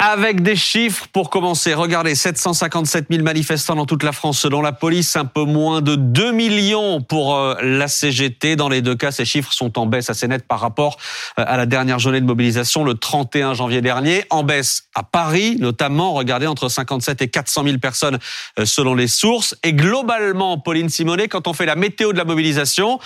Avec des chiffres pour commencer. Regardez, 757 000 manifestants dans toute la France selon la police, un peu moins de 2 millions pour euh, la CGT. Dans les deux cas, ces chiffres sont en baisse assez nette par rapport euh, à la dernière journée de mobilisation le 31 janvier dernier. En baisse à Paris, notamment, regardez, entre 57 et 400 000 personnes euh, selon les sources. Et globalement, Pauline Simonet, quand on fait la météo de la mobilisation,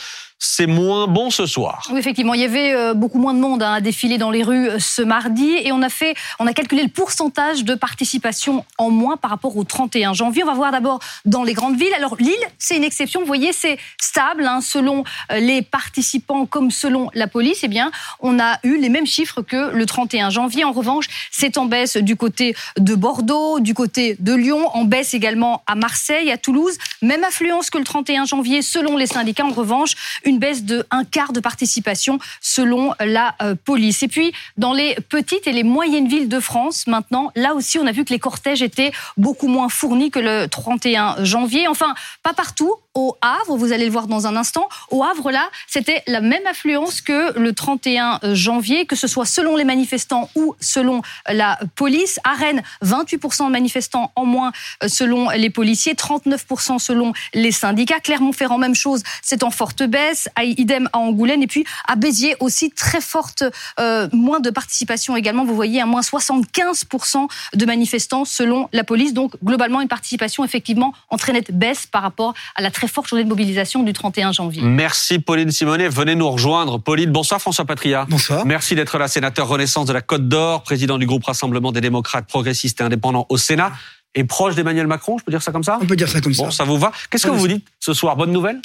c'est moins bon ce soir. Oui, effectivement, il y avait euh, beaucoup moins de monde hein, à défiler dans les rues euh, ce mardi et on a fait, on a calculé le pourcentage de participation en moins par rapport au 31 janvier. On va voir d'abord dans les grandes villes. Alors Lille, c'est une exception. Vous voyez, c'est stable hein, selon euh, les participants comme selon la police. Eh bien, on a eu les mêmes chiffres que le 31 janvier. En revanche, c'est en baisse du côté de Bordeaux, du côté de Lyon, en baisse également à Marseille, à Toulouse. Même affluence que le 31 janvier selon les syndicats. En revanche, une baisse de un quart de participation selon la euh, police. Et puis, dans les petites et les moyennes villes de France, maintenant, là aussi, on a vu que les cortèges étaient beaucoup moins fournis que le 31 janvier. Enfin, pas partout au Havre, vous allez le voir dans un instant. Au Havre, là, c'était la même affluence que le 31 janvier, que ce soit selon les manifestants ou selon la police. À Rennes, 28% de manifestants en moins euh, selon les policiers, 39% selon les syndicats. Clermont-Ferrand, même chose, c'est en forte baisse. Idem à Angoulême. Et puis à Béziers aussi, très forte, euh, moins de participation également. Vous voyez, à moins 75% de manifestants selon la police. Donc globalement, une participation effectivement en très nette baisse par rapport à la très forte journée de mobilisation du 31 janvier. Merci Pauline Simonet. Venez nous rejoindre. Pauline, bonsoir François Patria. Bonsoir. Merci d'être là, sénateur Renaissance de la Côte d'Or, président du groupe Rassemblement des démocrates progressistes et indépendants au Sénat et proche d'Emmanuel Macron, je peux dire ça comme ça? On peut dire ça comme Bon, ça. ça vous va? Qu'est-ce que vous ça- dites ce soir? Bonne nouvelle?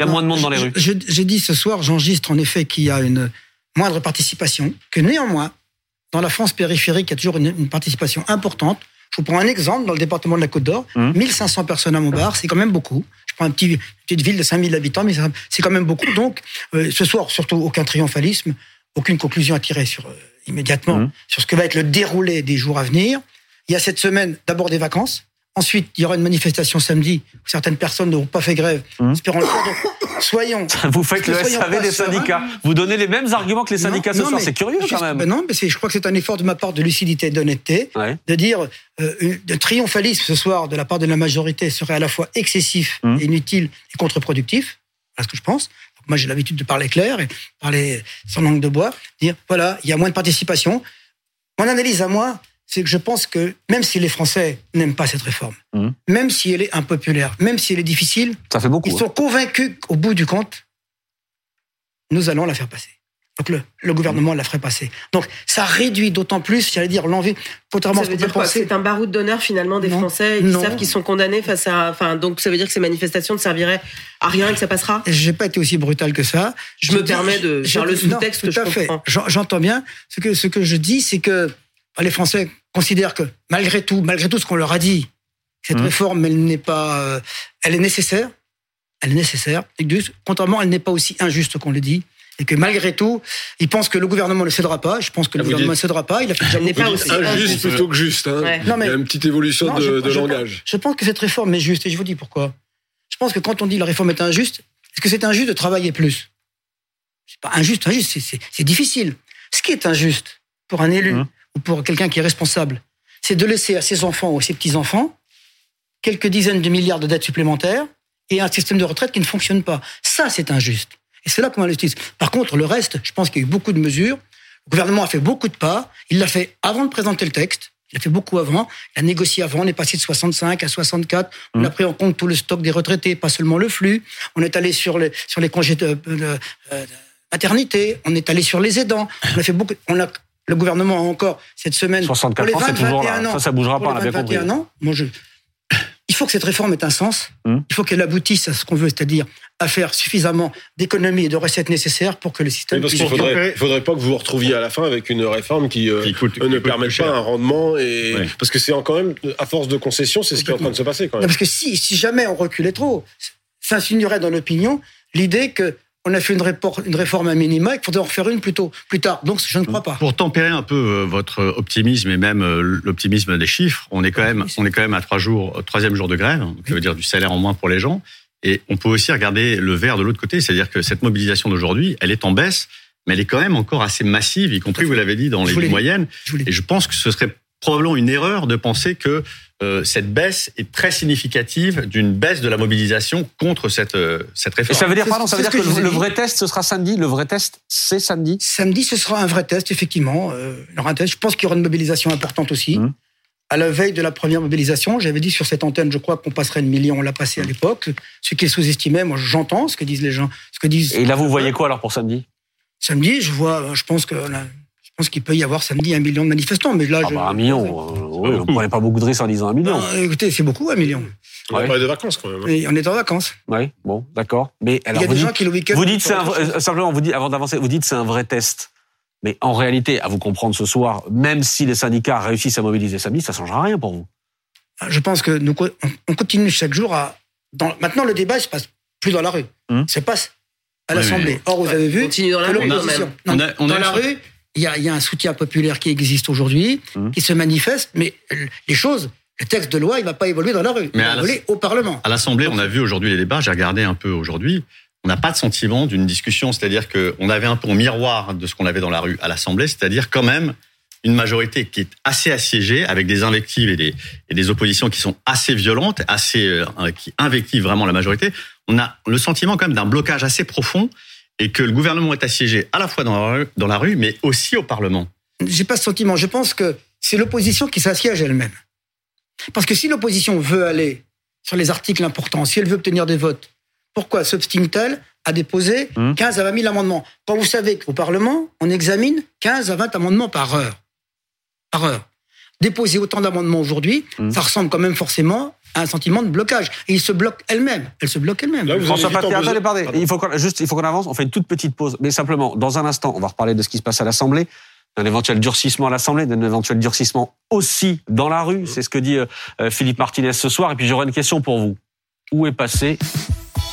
Il y a Non, moins de monde dans les rues. je- J'ai dit ce soir, j'enregistre en effet qu'il y a une moindre participation, que néanmoins, dans la France périphérique, il y a toujours une, une participation importante. Je vous prends un exemple dans le département de la Côte d'Or, Hum. 1500 personnes à Montbard, c'est quand même beaucoup. Je prends un petit, une petite ville de 5000 habitants, mais c'est quand même beaucoup. Donc, euh, ce soir, surtout aucun triomphalisme, aucune conclusion à tirer sur, euh, immédiatement Hum. sur ce que va être le déroulé des jours à venir. Il y a cette semaine d'abord des vacances. Ensuite, il y aura une manifestation samedi où certaines personnes n'auront pas fait grève. Hum. Espérons le faire. Donc, soyons. Vous faites le SAV des syndicats. Vous donnez les mêmes arguments que les syndicats ce Non, soir. mais C'est curieux juste- quand même. ben non, mais je crois que c'est un effort de ma part de lucidité et d'honnêteté, Ouais. de dire euh, de triomphalisme ce soir de la part de la majorité serait à la fois excessif, Hum. inutile et contre-productif. Voilà ce que je pense. Moi, j'ai l'habitude de parler clair et parler sans langue de bois. Dire voilà, il y a moins de participation. Mon analyse à moi, c'est que je pense que même si les Français n'aiment pas cette réforme, Hum. même si elle est impopulaire, même si elle est difficile, Ça fait beaucoup. ils sont convaincus qu'au bout du compte, nous allons la faire passer. Donc le, le gouvernement la ferait passer. Donc ça réduit d'autant plus, j'allais dire, l'envie, contrairement à Ça ce veut dire quoi penser. C'est un baroud d'honneur finalement des Non. Français qui Non. savent qu'ils sont condamnés face à. Enfin, donc ça veut dire que ces manifestations ne serviraient à rien et que ça passera? J'ai pas été aussi brutal que ça. Je me dis- permets de je faire le sous-texte que tout je à fait. comprends. J'en- J'entends bien. Ce que, ce que je dis, c'est que les Français considèrent que malgré tout, malgré tout ce qu'on leur a dit, cette Mhm. réforme, elle n'est pas, euh, elle est nécessaire. Elle est nécessaire. Et que, contrairement, elle n'est pas aussi injuste qu'on le dit. Et que malgré tout, ils pensent que le gouvernement ne cédera pas. Je pense que le Ah, vous gouvernement ne cédera pas. Il a fait déjà n'est beaucoup pas aussi injuste plutôt que juste. Hein. Ouais. Il Non, mais- y a une petite évolution Non, de, je- de je- langage. Je pense que cette réforme est juste et je vous dis pourquoi. Je pense que quand on dit la réforme est injuste, est-ce que c'est injuste de travailler plus? C'est pas injuste, injuste, c'est difficile. Ce qui est injuste pour un élu Mmh. Ou pour quelqu'un qui est responsable, c'est de laisser à ses enfants ou à ses petits-enfants quelques dizaines de milliards de dettes supplémentaires et un système de retraite qui ne fonctionne pas. Ça, c'est injuste. Et c'est là qu'on l'injustice. Par contre, le reste, je pense qu'il y a eu beaucoup de mesures. Le gouvernement a fait beaucoup de pas. Il l'a fait avant de présenter le texte. Il a fait beaucoup avant. Il a négocié avant. On est passé de 65 à 64. On a pris en compte tout le stock des retraités, pas seulement le flux. On est allé sur les, sur les congés de, de- euh, de maternité. On est allé sur les aidants. On a fait beaucoup. On a, le gouvernement a encore cette semaine. 64 pour les ans, c'est 20, toujours là. 21 ans, Ça, ça bougera pas, on les a bien 20, compris. 21 ans, moi je, il faut que cette réforme ait un sens. Hum. Il faut qu'elle aboutisse à ce qu'on veut, c'est-à-dire à faire suffisamment d'économies et de recettes nécessaires pour que le système parce puisse qu'il fonctionner. faudrait, faudrait pas que vous vous retrouviez à la fin avec une réforme qui, euh, Qui coûte- ne qui coûte permet pas un rendement et Ouais. parce que c'est quand même à force de concessions, c'est ce qui est en train de se passer quand Non, même. parce que si, si jamais on reculait trop, s'insinuerait dans l'opinion l'idée que on a fait une, réforme à minima et qu'il faudrait en refaire une plus tôt, plus tard. Donc je ne crois pas. Pour tempérer un peu euh, votre optimisme et même euh, l'optimisme des chiffres, on est quand même, on est quand même à trois jours, troisième jour de grève, donc ça veut dire du salaire en moins pour les gens. Et on peut aussi regarder le verre de l'autre côté, c'est-à-dire que cette mobilisation d'aujourd'hui, elle est en baisse, mais elle est quand même encore assez massive, y compris, vous l'avez dit, dans Je les moyennes. Je. Et je pense que ce serait probablement une erreur de penser que euh, cette baisse est très significative d'une baisse de la mobilisation contre cette, euh, cette Et réforme. ça veut dire, pardon, ça veut dire ce que le, vrai test, ce sera samedi. Le vrai test, c'est samedi. Samedi, ce sera un vrai test, effectivement. Euh, il y aura un test. Je pense qu'il y aura une mobilisation importante aussi. Mhm. À la veille de la première mobilisation, j'avais dit sur cette antenne, je crois qu'on passerait le million, on l'a passé à l'époque. Ce qui est sous-estimé, moi j'entends ce que disent les gens. Ce que disent Et là, vous voyez quoi alors pour samedi? Samedi, je vois, euh, je pense que pense qu'il peut y avoir samedi un million de manifestants. Mais là, Ah je, bah, Un million. euh, oui, on ne prenait pas beaucoup de risques en disant un million. Non, écoutez, c'est beaucoup un million. On va Ouais. parler de vacances quand même. hein. Et on est en vacances. Oui, bon, d'accord. Mais alors, il y a vous des dites, gens qui le week-end. vous dites c'est un euh, simplement, vous dites avant d'avancer, vous dites c'est un vrai test. Mais en réalité, à vous comprendre ce soir, même si les syndicats réussissent à mobiliser samedi, ça changera rien pour vous. Je pense que nous, on- on continue chaque jour à. Dans, maintenant, le débat, il se passe plus dans la rue. Hum. Se passe à l'Assemblée. oui. Or, vous avez vu, Continue dans la rue On a- on a dans la rue, il y a, il y a un soutien populaire qui existe aujourd'hui, Hum. qui se manifeste, mais les choses, le texte de loi, il ne va pas évoluer dans la rue. Mais il va évoluer au Parlement. À l'Assemblée, on a vu aujourd'hui les débats, j'ai regardé un peu aujourd'hui. On n'a pas de sentiment d'une discussion, c'est-à-dire qu'on avait un peu en miroir de ce qu'on avait dans la rue à l'Assemblée, c'est-à-dire quand même une majorité qui est assez assiégée, avec des invectives et des, et des oppositions qui sont assez violentes, assez euh, qui invectivent vraiment la majorité. On a le sentiment quand même d'un blocage assez profond et que le gouvernement est assiégé à la fois dans la rue, dans la rue mais aussi au Parlement. J'ai pas ce sentiment. Je pense que c'est l'opposition qui s'assiège elle-même. Parce que si l'opposition veut aller sur les articles importants, si elle veut obtenir des votes, pourquoi s'obstine-t-elle à déposer Hum. 15 à 20 000 amendements? Quand vous savez qu'au Parlement, on examine 15 à 20 amendements par heure. Par heure. Déposer autant d'amendements aujourd'hui, Hum. ça ressemble quand même forcément à un sentiment de blocage. Et il se bloque elle-même. Elle se bloque elle-même. Là, vous François vous- attendez, pardon. Pardon. Il faut qu'on, juste, il faut qu'on avance. On fait une toute petite pause. Mais simplement, dans un instant, on va reparler de ce qui se passe à l'Assemblée, d'un éventuel durcissement à l'Assemblée, d'un éventuel durcissement aussi dans la rue. C'est ce que dit euh, euh, Philippe Martinez ce soir. Et puis j'aurai une question pour vous. Où est passé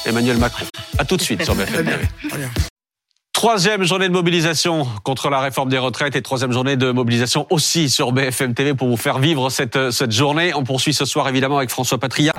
Emmanuel Macron? À tout de suite sur Très BFM bien. TV. Troisième journée de mobilisation contre la réforme des retraites et troisième journée de mobilisation aussi sur BFM TV pour vous faire vivre cette, euh, cette journée. On poursuit ce soir évidemment avec François Patria,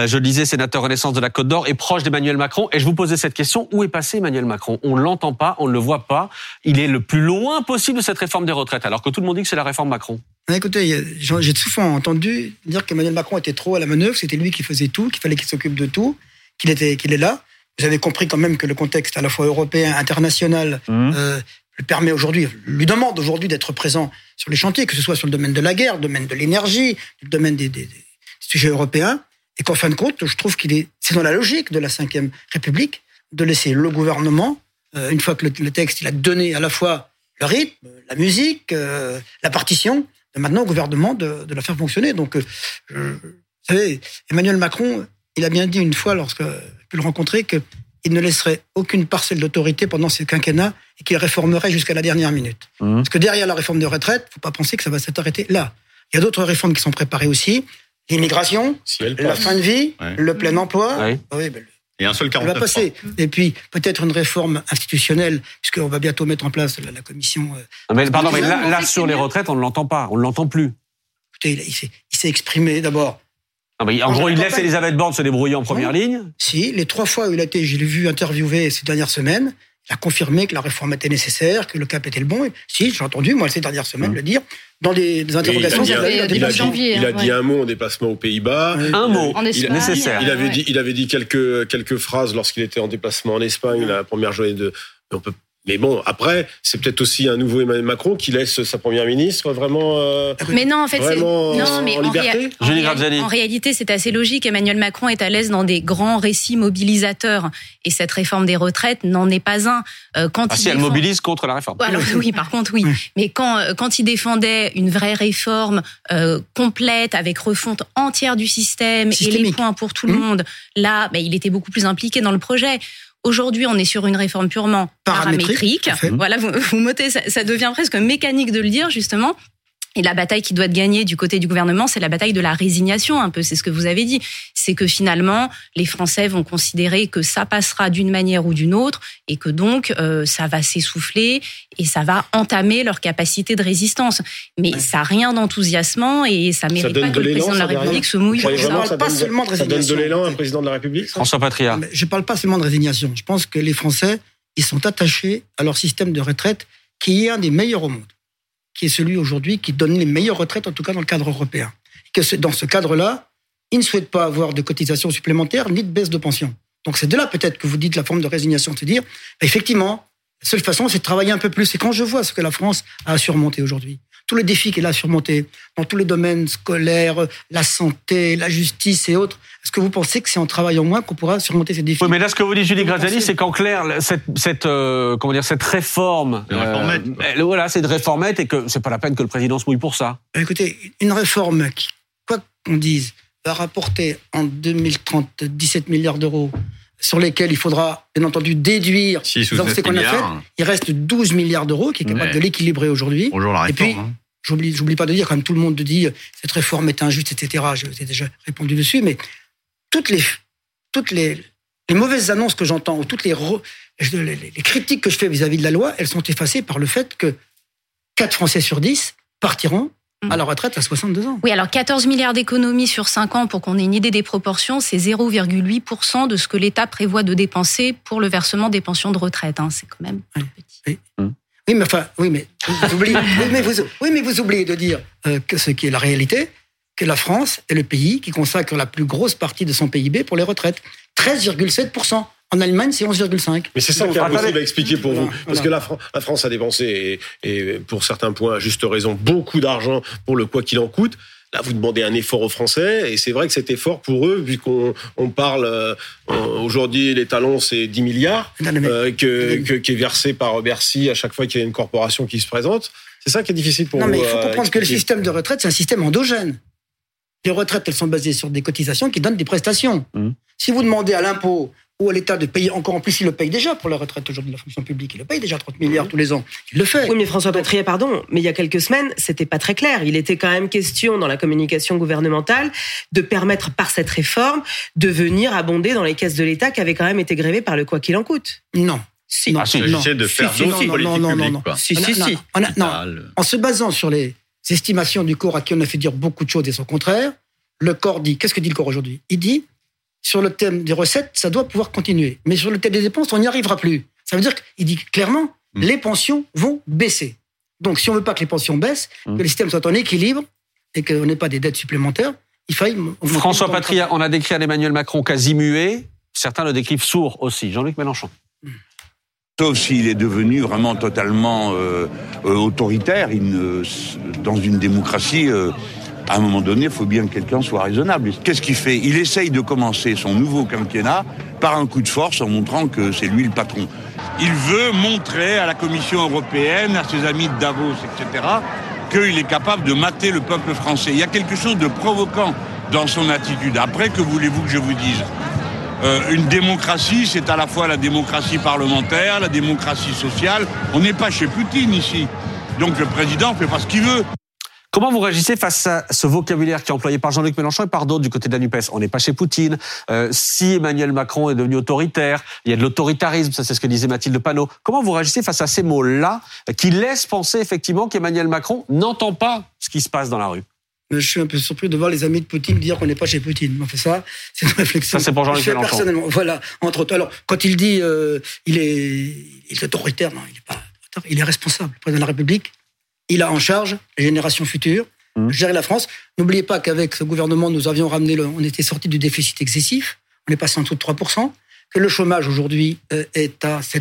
euh, je le disais, sénateur Renaissance de la Côte d'Or et proche d'Emmanuel Macron. Et je vous posais cette question, où est passé Emmanuel Macron? On ne l'entend pas, on ne le voit pas. Il est le plus loin possible de cette réforme des retraites alors que tout le monde dit que c'est la réforme Macron. Écoutez, j'ai souvent entendu dire qu'Emmanuel Macron était trop à la manœuvre, c'était lui qui faisait tout, qu'il fallait qu'il s'occupe de tout, qu'il était, qu'il est là. Vous avez compris quand même que le contexte à la fois européen, international, Mmh. euh, lui permet aujourd'hui, lui demande aujourd'hui d'être présent sur les chantiers, que ce soit sur le domaine de la guerre, le domaine de l'énergie, le domaine des, des- des sujets européens, et qu'en fin de compte, je trouve qu'il est, c'est dans la logique de la Ve République de laisser le gouvernement, euh, une fois que le, le texte il a donné à la fois le rythme, la musique, euh, la partition, de maintenant au gouvernement de, de la faire fonctionner. Donc, euh, vous savez, Emmanuel Macron, il a bien dit une fois, lorsque j'ai pu le rencontrer, qu'il ne laisserait aucune parcelle d'autorité pendant ce quinquennat et qu'il réformerait jusqu'à la dernière minute. Mhm. Parce que derrière la réforme des retraites, faut pas penser que ça va s'arrêter là. Il y a d'autres réformes qui sont préparées aussi. L'immigration, Si la fin de vie, Ouais. le plein emploi. Oui. Oui, ben, Et un seul elle va 49 passer. Et puis, peut-être une réforme institutionnelle, puisqu'on va bientôt mettre en place la, la commission. euh, Non, Mais, pardon, mais là, sur les retraites, on ne l'entend pas, on ne l'entend plus. écoutez, il, il il s'est exprimé d'abord. Non, mais en gros, il laisse. Elisabeth Borne se débrouiller en première ligne. Si, les trois fois où il a été, je l'ai vu interviewé ces dernières semaines, il a confirmé que la réforme était nécessaire, que le cap était le bon. Et si, j'ai entendu, moi, ces dernières semaines, Hum. le dire, dans des, interrogations. il a, dit- des il a début dit, janvier, il a hein, dit ouais. un mot en déplacement aux Pays-Bas. Un mot. En Il- Espagne. nécessaire. Il avait ouais. dit, il avait dit quelques quelques phrases lorsqu'il était en déplacement en Espagne la première journée de. On peut. Mais bon, après, c'est peut-être aussi un nouveau Emmanuel Macron qui laisse sa première ministre vraiment. euh, Mais non, en fait, c'est Vraiment non, mais en en, réa- liberté en Julie réa- Graziani. en réalité, c'est assez logique. Emmanuel Macron est à l'aise dans des grands récits mobilisateurs, et cette réforme des retraites n'en est pas un. Euh, quand Ah il si, elle défend- mobilise contre la réforme. alors oui, par contre oui. Mais quand euh, quand il défendait une vraie réforme euh, complète avec refonte entière du système et les points pour tout le Mmh. monde, là, ben, il était beaucoup plus impliqué dans le projet. Aujourd'hui, on est sur une réforme purement Paramétrique, fait. Voilà, vous, vous ça devient presque mécanique de le dire justement. Et la bataille qui doit être gagnée du côté du gouvernement, c'est la bataille de la résignation, un peu. C'est ce que vous avez dit. C'est que finalement, les Français vont considérer que ça passera d'une manière ou d'une autre, et que donc euh, ça va s'essouffler et ça va entamer leur capacité de résistance. Mais ça n'a rien d'enthousiasmant et ça mérite donne pas de que le l'élan, président de la République se mouille pour ça. parle ça pas donne, seulement de ça donne de résignation. l'élan à un président de la République François Patria. Mais Je ne parle pas seulement de résignation. Je pense que les Français, ils sont attachés à leur système de retraite qui est un des meilleurs au monde. Qui est celui aujourd'hui qui donne les meilleures retraites, en tout cas dans le cadre européen. Que dans ce cadre-là, il ne souhaite pas avoir de cotisations supplémentaires ni de baisse de pension. Donc c'est de là peut-être que vous dites la forme de résignation, de se dire, effectivement, la seule façon, c'est de travailler un peu plus. Et quand je vois ce que la France a à surmonter aujourd'hui, tous les défis qu'elle a à surmonter dans tous les domaines scolaires, la santé, la justice et autres, est-ce que vous pensez que c'est en travaillant moins qu'on pourra surmonter ces défis Oui, mais là, ce que vous dit Julie Graziani, pensez- c'est qu'en clair, cette, cette, euh, comment dire, cette réforme, Une réformette, quoi. elle- voilà, c'est de réformette et que c'est pas la peine que le président se mouille pour ça. Bah, Écoutez, une réforme qui, quoi qu'on dise, va rapporter en 2030 17 milliards d'euros, sur lesquels il faudra, bien entendu, déduire Six ou les avancées sept qu'on a milliards. Il reste 12 milliards d'euros qui est capable Ouais. de l'équilibrer aujourd'hui. Bonjour la Et puis, réforme. hein. J'oublie, j'oublie pas de dire, comme tout le monde dit, cette réforme est injuste, etc. Je vous ai déjà répondu dessus, mais toutes les, toutes les, les mauvaises annonces que j'entends, ou toutes les, re- je- les, les critiques que je fais vis-à-vis de la loi, elles sont effacées par le fait que 4 Français sur 10 partiront à la retraite à 62 ans. Oui, alors 14 milliards d'économies sur 5 ans, pour qu'on ait une idée des proportions, c'est 0,8% de ce que l'État prévoit de dépenser pour le versement des pensions de retraite. hein. C'est quand même Oui. tout petit. Oui, mais enfin, oui, mais vous oubliez, oui, mais vous, oui, mais vous oubliez de dire euh, que ce qui est la réalité, que la France est le pays qui consacre la plus grosse partie de son PIB pour les retraites. 13,7%. En Allemagne, c'est 11,5%. Mais c'est ça qui est impossible à expliquer pour Voilà, vous. Parce voilà. que la, Fran- la France a dépensé, et, et pour certains points, à juste raison, beaucoup d'argent pour le quoi qu'il en coûte. Là, vous demandez un effort aux Français, et c'est vrai que cet effort pour eux, vu qu'on on parle euh, aujourd'hui, les talons, c'est 10 milliards, Non, non, mais- euh, que, que- qui est versé par Bercy à chaque fois qu'il y a une corporation qui se présente. C'est ça qui est difficile pour Non, vous. mais il faut euh, comprendre que le système de retraite, c'est un système endogène. Les retraites, elles sont basées sur des cotisations qui donnent des prestations. Mhm. Si vous demandez à l'impôt ou à l'État de payer, encore en plus, il le paye déjà pour la retraite aujourd'hui de la fonction publique, il le paye déjà 30 milliards tous les ans. Il le fait. Oui, mais François Patria, pardon, mais il y a quelques semaines, c'était pas très clair. Il était quand même question dans la communication gouvernementale de permettre par cette réforme de venir abonder dans les caisses de l'État qui avaient quand même été grévées par le quoi qu'il en coûte. Non. Si. Non. Ah, si. non. De Si, faire si, d'autres non, non, politiques non, non, publiques, non. quoi. Si, On a- si, non, si. on a- non. En se basant sur les estimations du corps à qui on a fait dire beaucoup de choses et son contraire, le corps dit, qu'est-ce que dit le corps aujourd'hui? Il dit, sur le thème des recettes, ça doit pouvoir continuer. Mais sur le thème des dépenses, on n'y arrivera plus. Ça veut dire qu'il dit clairement, Mm. les pensions vont baisser. Donc, si on veut pas que les pensions baissent, Mm. que les systèmes soient en équilibre et qu'on n'ait pas des dettes supplémentaires, il faille... François le Patria, on a décrit un Emmanuel Macron quasi muet. Certains le décrivent sourd aussi. Jean-Luc Mélenchon. Sauf s'il est devenu vraiment totalement euh, euh, autoritaire. Il ne- dans une démocratie, euh, à un moment donné, il faut bien que quelqu'un soit raisonnable. Qu'est-ce qu'il fait? Il essaye de commencer son nouveau quinquennat par un coup de force en montrant que c'est lui le patron. Il veut montrer à la Commission européenne, à ses amis de Davos, etc., qu'il est capable de mater le peuple français. Il y a quelque chose de provoquant dans son attitude. Après, que voulez-vous que je vous dise? Euh, une démocratie, c'est à la fois la démocratie parlementaire, la démocratie sociale. On n'est pas chez Poutine ici. Donc le président fait pas ce qu'il veut. Comment vous réagissez face à ce vocabulaire qui est employé par Jean-Luc Mélenchon et par d'autres du côté de la NUPES? On n'est pas chez Poutine. Euh, si Emmanuel Macron est devenu autoritaire, il y a de l'autoritarisme, ça c'est ce que disait Mathilde Panot. Comment vous réagissez face à ces mots-là qui laissent penser effectivement qu'Emmanuel Macron n'entend pas ce qui se passe dans la rue? Je suis un peu surpris de voir les amis de Poutine dire qu'on n'est pas chez Poutine. On fait ça, c'est une réflexion. Ça, c'est pour Jean-Luc Mélenchon. Personnellement, voilà. Entre autres, alors quand il dit euh, il est, il est autoritaire, non, il est pas autoritaire, il est responsable. Le président de la République, il a en charge les générations futures, Mmh. gérer la France. N'oubliez pas qu'avec ce gouvernement, nous avions ramené, le, on était sorti du déficit excessif. On est passé en dessous de 3%. Que le chômage aujourd'hui euh, est à 7%.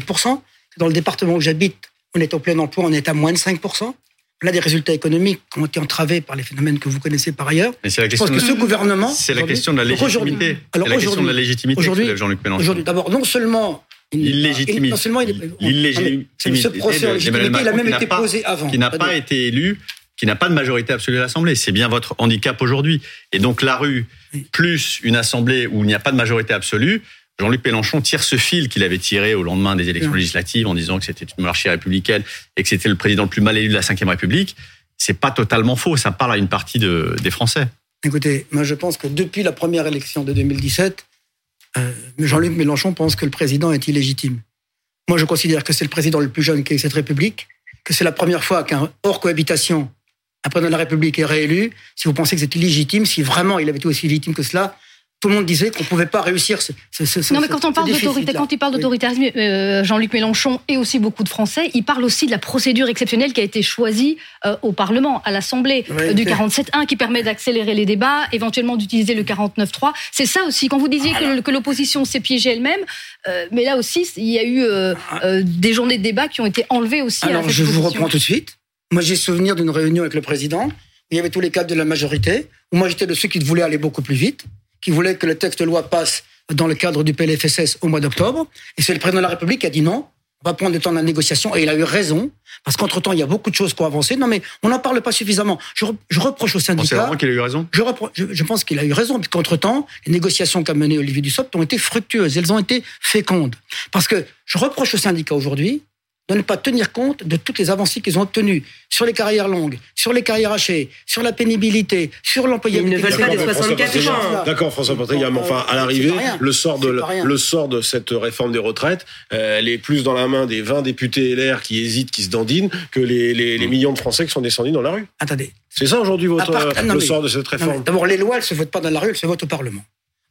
Que dans le département où j'habite, on est au plein emploi, on est à moins de 5%. Là, des résultats économiques qui ont été entravés par les phénomènes que vous connaissez par ailleurs. Mais c'est la Je pense question que de- ce gouvernement. C'est la question de la légitimité. Alors C'est la question de la légitimité aujourd'hui- Jean-Luc Mélenchon. Aujourd'hui, d'abord, non seulement. L'illégitimité. Non seulement il est. L'illégitimité Non, mais Ce procès en de- légitimité, d'Emmanuel il a même été pas- posé avant. qui n'a Pas pas été élu, qui n'a pas de majorité absolue à l'Assemblée. C'est bien votre handicap aujourd'hui. Et donc la rue, plus une Assemblée où il n'y a pas de majorité absolue, Jean-Luc Mélenchon tire ce fil qu'il avait tiré au lendemain des élections législatives en disant que c'était une monarchie républicaine et que c'était le président le plus mal élu de la Ve République. C'est pas totalement faux. Ça parle à une partie de- des Français. Écoutez, moi je pense que depuis la première élection de 2017, euh, Jean-Luc Mélenchon pense que le président est illégitime. Moi je considère que c'est le président le plus jeune qui cette République, que c'est la première fois qu'un hors cohabitation, un président de la République est réélu. Si vous pensez que c'est illégitime, si vraiment il avait été aussi légitime que cela, tout le monde disait qu'on ne pouvait pas réussir. Ce, ce, ce, non, mais quand on parle d'autorité, quand il parle d'autoritarisme, euh, Jean-Luc Mélenchon et aussi beaucoup de Français, il parle aussi de la procédure exceptionnelle qui a été choisie euh, au Parlement, à l'Assemblée, Oui, euh, du mais- 47.1, qui permet d'accélérer les débats, éventuellement d'utiliser le 49.3. C'est ça aussi. Quand vous disiez que que l'opposition s'est piégée elle-même, euh, mais là aussi, il y a eu euh, des journées de débat qui ont été enlevées aussi. à Alors, cette je vous reprends tout de suite. Moi, j'ai souvenir d'une réunion avec le président où il y avait tous les cadres de la majorité, moi, j'étais de ceux qui voulaient aller beaucoup plus vite, qui voulaient que le texte de loi passe dans le cadre du PLFSS au mois d'octobre. Et c'est le président de la République qui a dit non, on va prendre le temps de la négociation. Et il a eu raison, parce qu'entre-temps, il y a beaucoup de choses qui ont avancé. Non, mais on n'en parle pas suffisamment. Je, re- je reproche On sait syndicats. vraiment qu'il a eu raison? Je, repro- je, je pense qu'il a eu raison, puisqu'entre-temps, les négociations qu'a menées Olivier Dussopt ont été fructueuses, elles ont été fécondes. Parce que je reproche aux syndicats aujourd'hui de ne pas tenir compte de toutes les avancées qu'ils ont obtenues sur les carrières longues, sur les carrières hachées, sur la pénibilité, sur l'employabilité. Ils ne veulent pas des D'accord, 64 François ans. Patrick, D'accord, François Patrick, mais enfin, à l'arrivée, le sort de le sort de cette réforme des retraites, euh, elle est plus dans la main des 20 députés LR qui hésitent, qui se dandinent, que les, les, les millions de Français qui sont descendus dans la rue. Attendez. C'est ça aujourd'hui votre part- euh, non, le mais- sort de cette réforme? D'abord, les lois, elles se votent pas dans la rue, elles se votent au Parlement.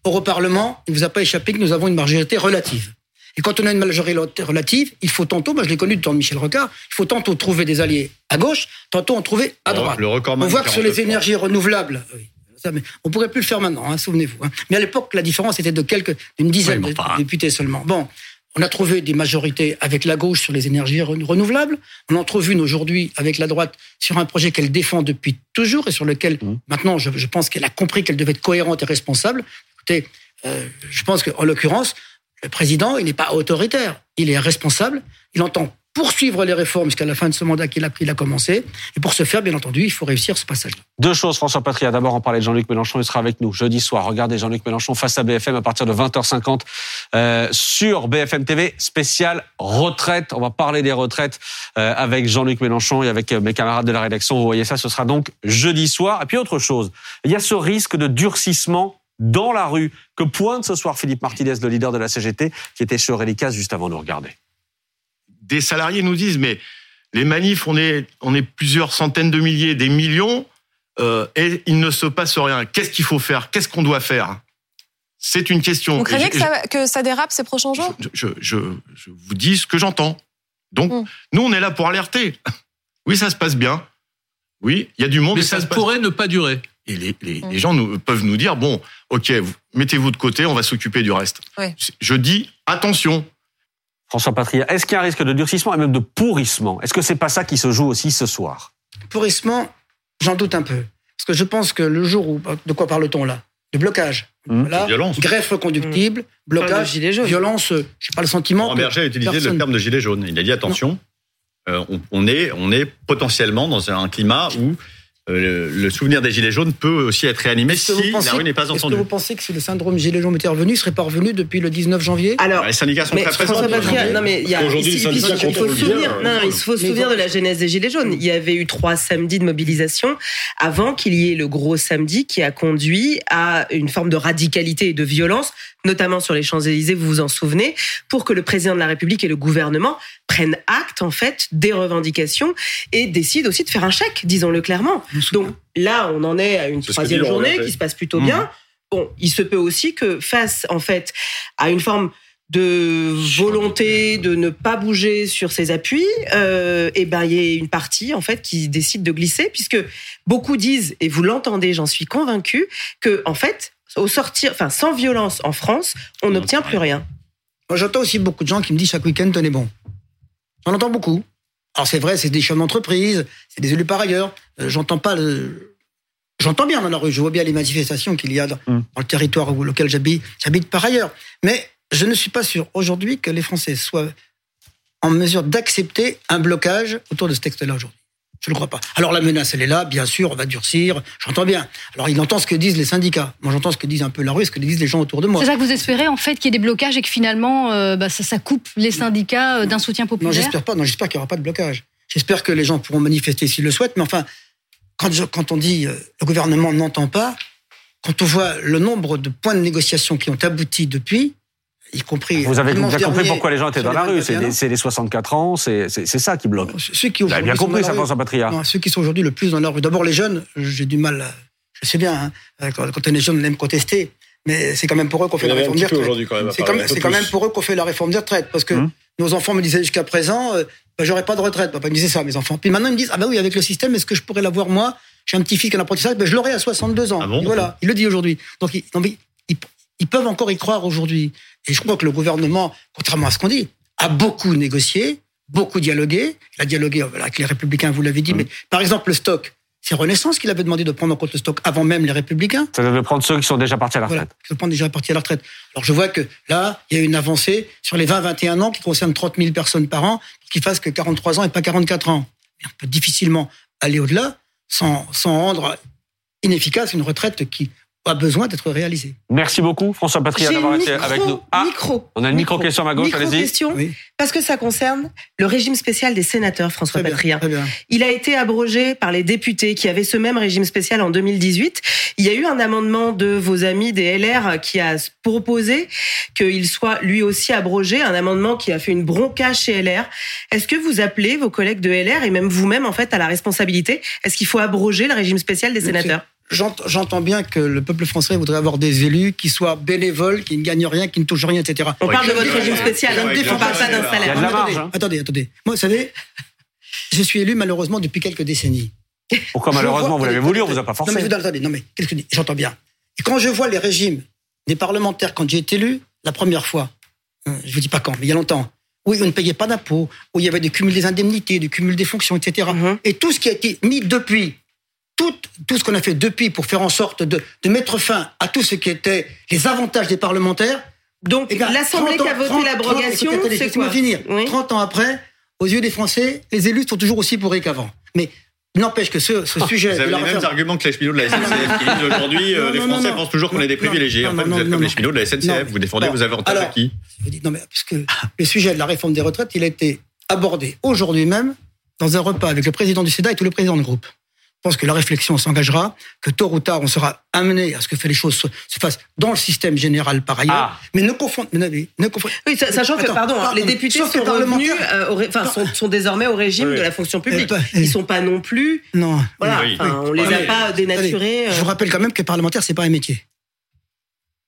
Or, au Parlement, il ne vous a pas échappé que nous avons une majorité relative. Et quand on a une majorité relative, il faut tantôt, moi je l'ai connu du temps de Michel Rocard, il faut tantôt trouver des alliés à gauche, tantôt en trouver à droite. le record on voit que sur les 49. énergies renouvelables, oui, ça, mais on pourrait plus le faire maintenant, hein, souvenez-vous. hein. Mais à l'époque, la différence était de quelques, d'une dizaine Oui, de députés seulement. Bon, on a trouvé des majorités avec la gauche sur les énergies ren- renouvelables. On en trouve une aujourd'hui avec la droite sur un projet qu'elle défend depuis toujours et sur lequel Mmh. maintenant je, je pense qu'elle a compris qu'elle devait être cohérente et responsable. Écoutez, euh, je pense qu'en l'occurrence, le président, il n'est pas autoritaire, il est responsable, il entend poursuivre les réformes jusqu'à la fin de ce mandat qu'il a, qu'il a commencé. Et pour ce faire, bien entendu, il faut réussir ce passage-là. Deux choses, François Patria. D'abord, on parlait de Jean-Luc Mélenchon. Il sera avec nous jeudi soir. Regardez Jean-Luc Mélenchon face à BFM à partir de 20h50 euh, sur BFM TV, spécial retraite. On va parler des retraites euh, avec Jean-Luc Mélenchon et avec euh, mes camarades de la rédaction. Vous voyez ça, ce sera donc jeudi soir. Et puis autre chose, il y a ce risque de durcissement dans la rue que pointe ce soir Philippe Martinez, le leader de la CGT, qui était chez Aurélie juste avant de nous regarder. des salariés nous disent mais les manifs, on est, on est plusieurs centaines de milliers, des millions, euh, et il ne se passe rien. Qu'est-ce qu'il faut faire? Qu'est-ce qu'on doit faire? C'est une question. Vous craignez que ça, que ça dérape ces prochains jours? je, je, je, je vous dis ce que j'entends. Donc, Mm. nous, on est là pour alerter. Oui, ça se passe bien. Oui, il y a du monde. Mais et ça se passe pourrait ne pas durer. Et les, les, Mm. les gens nous, peuvent nous dire bon, ok, vous- mettez-vous de côté, on va s'occuper du reste. Ouais. Je dis attention. François Patria, est-ce qu'il y a un risque de durcissement et même de pourrissement? Est-ce que c'est pas ça qui se joue aussi ce soir? Pourrissement, j'en doute un peu. Parce que je pense que le jour où. De quoi parle-t-on là? De blocage. Mmh. Voilà. Violence. Greffe reconductible, blocage, gilet jaune. violence. euh, Je n'ai pas le sentiment. Laurent Berger a utilisé personne- le terme de gilet jaune. Il a dit attention, euh, on, on est, on est potentiellement dans un climat où euh, le, souvenir des gilets jaunes peut aussi être réanimé Est-ce que si vous pensez- la rue n'est pas Est-ce que entendue. vous pensez que si le syndrome gilet jaune était revenu, il serait pas revenu depuis le 19 janvier? Alors, Les syndicats sont mais très présents. Aujourd'hui, ici- les syndicats il faut se souvenir, bien, non, il faut se les souvenir autres- de la genèse des Gilets jaunes. Il y avait eu trois samedis de mobilisation avant qu'il y ait le gros samedi qui a conduit à une forme de radicalité et de violence, notamment sur les Champs-Élysées, vous vous en souvenez, pour que le président de la République et le gouvernement prennent acte, en fait, des revendications et décident aussi de faire un chèque, disons-le clairement. Donc là, on en est à une troisième journée qui se passe plutôt Mmh. bien. Bon, il se peut aussi que face, en fait, à une forme de volonté de ne pas bouger sur ses appuis, euh, et ben il y a une partie en fait qui décide de glisser, puisque beaucoup disent et vous l'entendez, j'en suis convaincu, que en fait au sortir, enfin sans violence en France, on n'obtient plus rien. Moi, j'entends aussi beaucoup de gens qui me disent chaque week-end, tenez bon. J'en entends beaucoup. Alors, c'est vrai, c'est des chefs d'entreprise, c'est des élus par ailleurs. Euh, j'entends pas le. J'entends bien dans la rue, je vois bien les manifestations qu'il y a dans, dans le territoire où, lequel j'habite, j'habite par ailleurs. Mais je ne suis pas sûr aujourd'hui que les Français soient en mesure d'accepter un blocage autour de ce texte-là aujourd'hui. Je ne le crois pas. Alors la menace, elle est là, bien sûr, on va durcir, j'entends bien. Alors il entend ce que disent les syndicats. Moi j'entends ce que disent un peu la rue, ce que disent les gens autour de moi. C'est ça que vous espérez, en fait, qu'il y ait des blocages et que finalement, euh, bah, ça, ça coupe les syndicats euh, d'un soutien Non, populaire? j'espère pas. Non, j'espère qu'il n'y aura pas de blocage. J'espère que les gens pourront manifester s'ils le souhaitent. Mais enfin, quand, je- quand on dit euh, le gouvernement n'entend pas, quand on voit le nombre de points de négociation qui ont abouti depuis, y compris. Vous avez bien compris pourquoi les gens étaient dans la les rue. C'est 21 les, ans. c'est les 64 ans, c'est ça qui bloque. Ceux qui Vous avez bien compris ça, rue- François Patria. Non, ceux qui sont aujourd'hui le plus dans la rue. D'abord les jeunes, j'ai du mal. à- Je sais bien, hein, quand, quand on est jeune, on aime contester. Mais c'est quand même pour eux qu'on fait la réforme des retraites. quand à C'est quand, quand même pour eux qu'on fait la réforme des retraites. Parce que Hum. Nos enfants me disaient jusqu'à présent, euh, bah, j'aurais pas de retraite. Papa me disait ça, mes enfants. Puis maintenant, ils me disent, ah bah oui, avec le système, est-ce que je pourrais l'avoir moi? J'ai un petit-fils qui a un apprentissage, ben, je l'aurai à 62 ans. Ah bon? Voilà, il le dit aujourd'hui. Donc, ils, non, mais ils, ils peuvent encore y croire aujourd'hui. Et je crois que le gouvernement, contrairement à ce qu'on dit, a beaucoup négocié, beaucoup dialogué. Il a dialogué avec les Républicains, vous l'avez dit. Hum. Mais par exemple, le stock, c'est Renaissance qui l'avait demandé de prendre en compte le stock avant même les Républicains. Ça devait prendre ceux qui sont déjà partis à la Voilà, retraite. qui sont déjà partis à la retraite. Alors je vois que là, il y a une avancée sur les 20-21 ans qui concerne 30 000 personnes par an, qui fassent que 43 ans et pas 44 ans. Mais on peut difficilement aller au-delà sans, sans rendre inefficace une retraite qui a besoin d'être réalisée. Merci beaucoup, François Patria, J'ai d'avoir été micro, avec nous. Ah, micro. on a une micro-question à ma gauche, allez-y. Micro-question, Oui. parce que ça concerne le régime spécial des sénateurs, François Très bien, Patria. très bien. Il a été abrogé par les députés qui avaient ce même régime spécial en 2018. Il y a eu un amendement de vos amis des LR qui a proposé qu'il soit lui aussi abrogé, un amendement qui a fait une bronca chez LR. Est-ce que vous appelez vos collègues de LR et même vous-même en fait à la responsabilité? Est-ce qu'il faut abroger le régime spécial des sénateurs? J'entends bien que le peuple français voudrait avoir des élus qui soient bénévoles, qui ne gagnent rien, qui ne touchent rien, etc. On parle de ne votre régime spécial, ne hein. on parle pas d'un salaire. attendez, hein. attendez, attendez. Moi, vous savez, je suis élu malheureusement depuis quelques décennies. Pourquoi malheureusement vois- vous l'avez voulu, on vous a pas forcé. Non mais, vous- attendez, non mais J'entends bien. Et quand je vois les régimes des parlementaires quand j'ai été élu, la première fois, euh, je vous dis pas quand, mais il y a longtemps, où on ne payait pas d'impôts, où il y avait des cumuls des indemnités, du cumul des fonctions, etc. Mhm. Et tout ce qui a été mis depuis, tout, tout ce qu'on a fait depuis pour faire en sorte de, de mettre fin à tout ce qui était les avantages des parlementaires. Donc eh l'Assemblée 30 qui a voté 30 l'abrogation, 30 attendez, c'est quoi finir. Oui. 30 ans après, aux yeux des Français, les élus sont toujours aussi pourris qu'avant. Mais n'empêche que ce, ce sujet Vous avez les mêmes arguments que les cheminots de la SNCF qui disent aujourd'hui euh, les Français non, pensent toujours qu'on est des privilégiés. non, En fait, non, vous êtes non, comme les cheminots de la SNCF. Non. Vous défendez vos avantages à alors, qui Je vous dis, non, mais puisque le sujet de la réforme des retraites, il a été abordé aujourd'hui même dans un repas avec le président du SEDA et tous les présidents de groupe. Je pense que la réflexion s'engagera, que tôt ou tard, on sera amené à ce que les choses se, se fassent dans le système général par ailleurs. Ah. Mais ne confondez, ne, ne confondez- Oui, sa- sachant que, pardon, hein, pardon, les députés sont revenus, euh, au ré- enfin, sont, sont désormais au régime Oui. de la fonction publique. Eh Ils sont pas non plus, Non. voilà, Oui. enfin, on les a pas dénaturés. Attendez, Je euh. vous rappelle quand même que parlementaire, c'est pas un métier.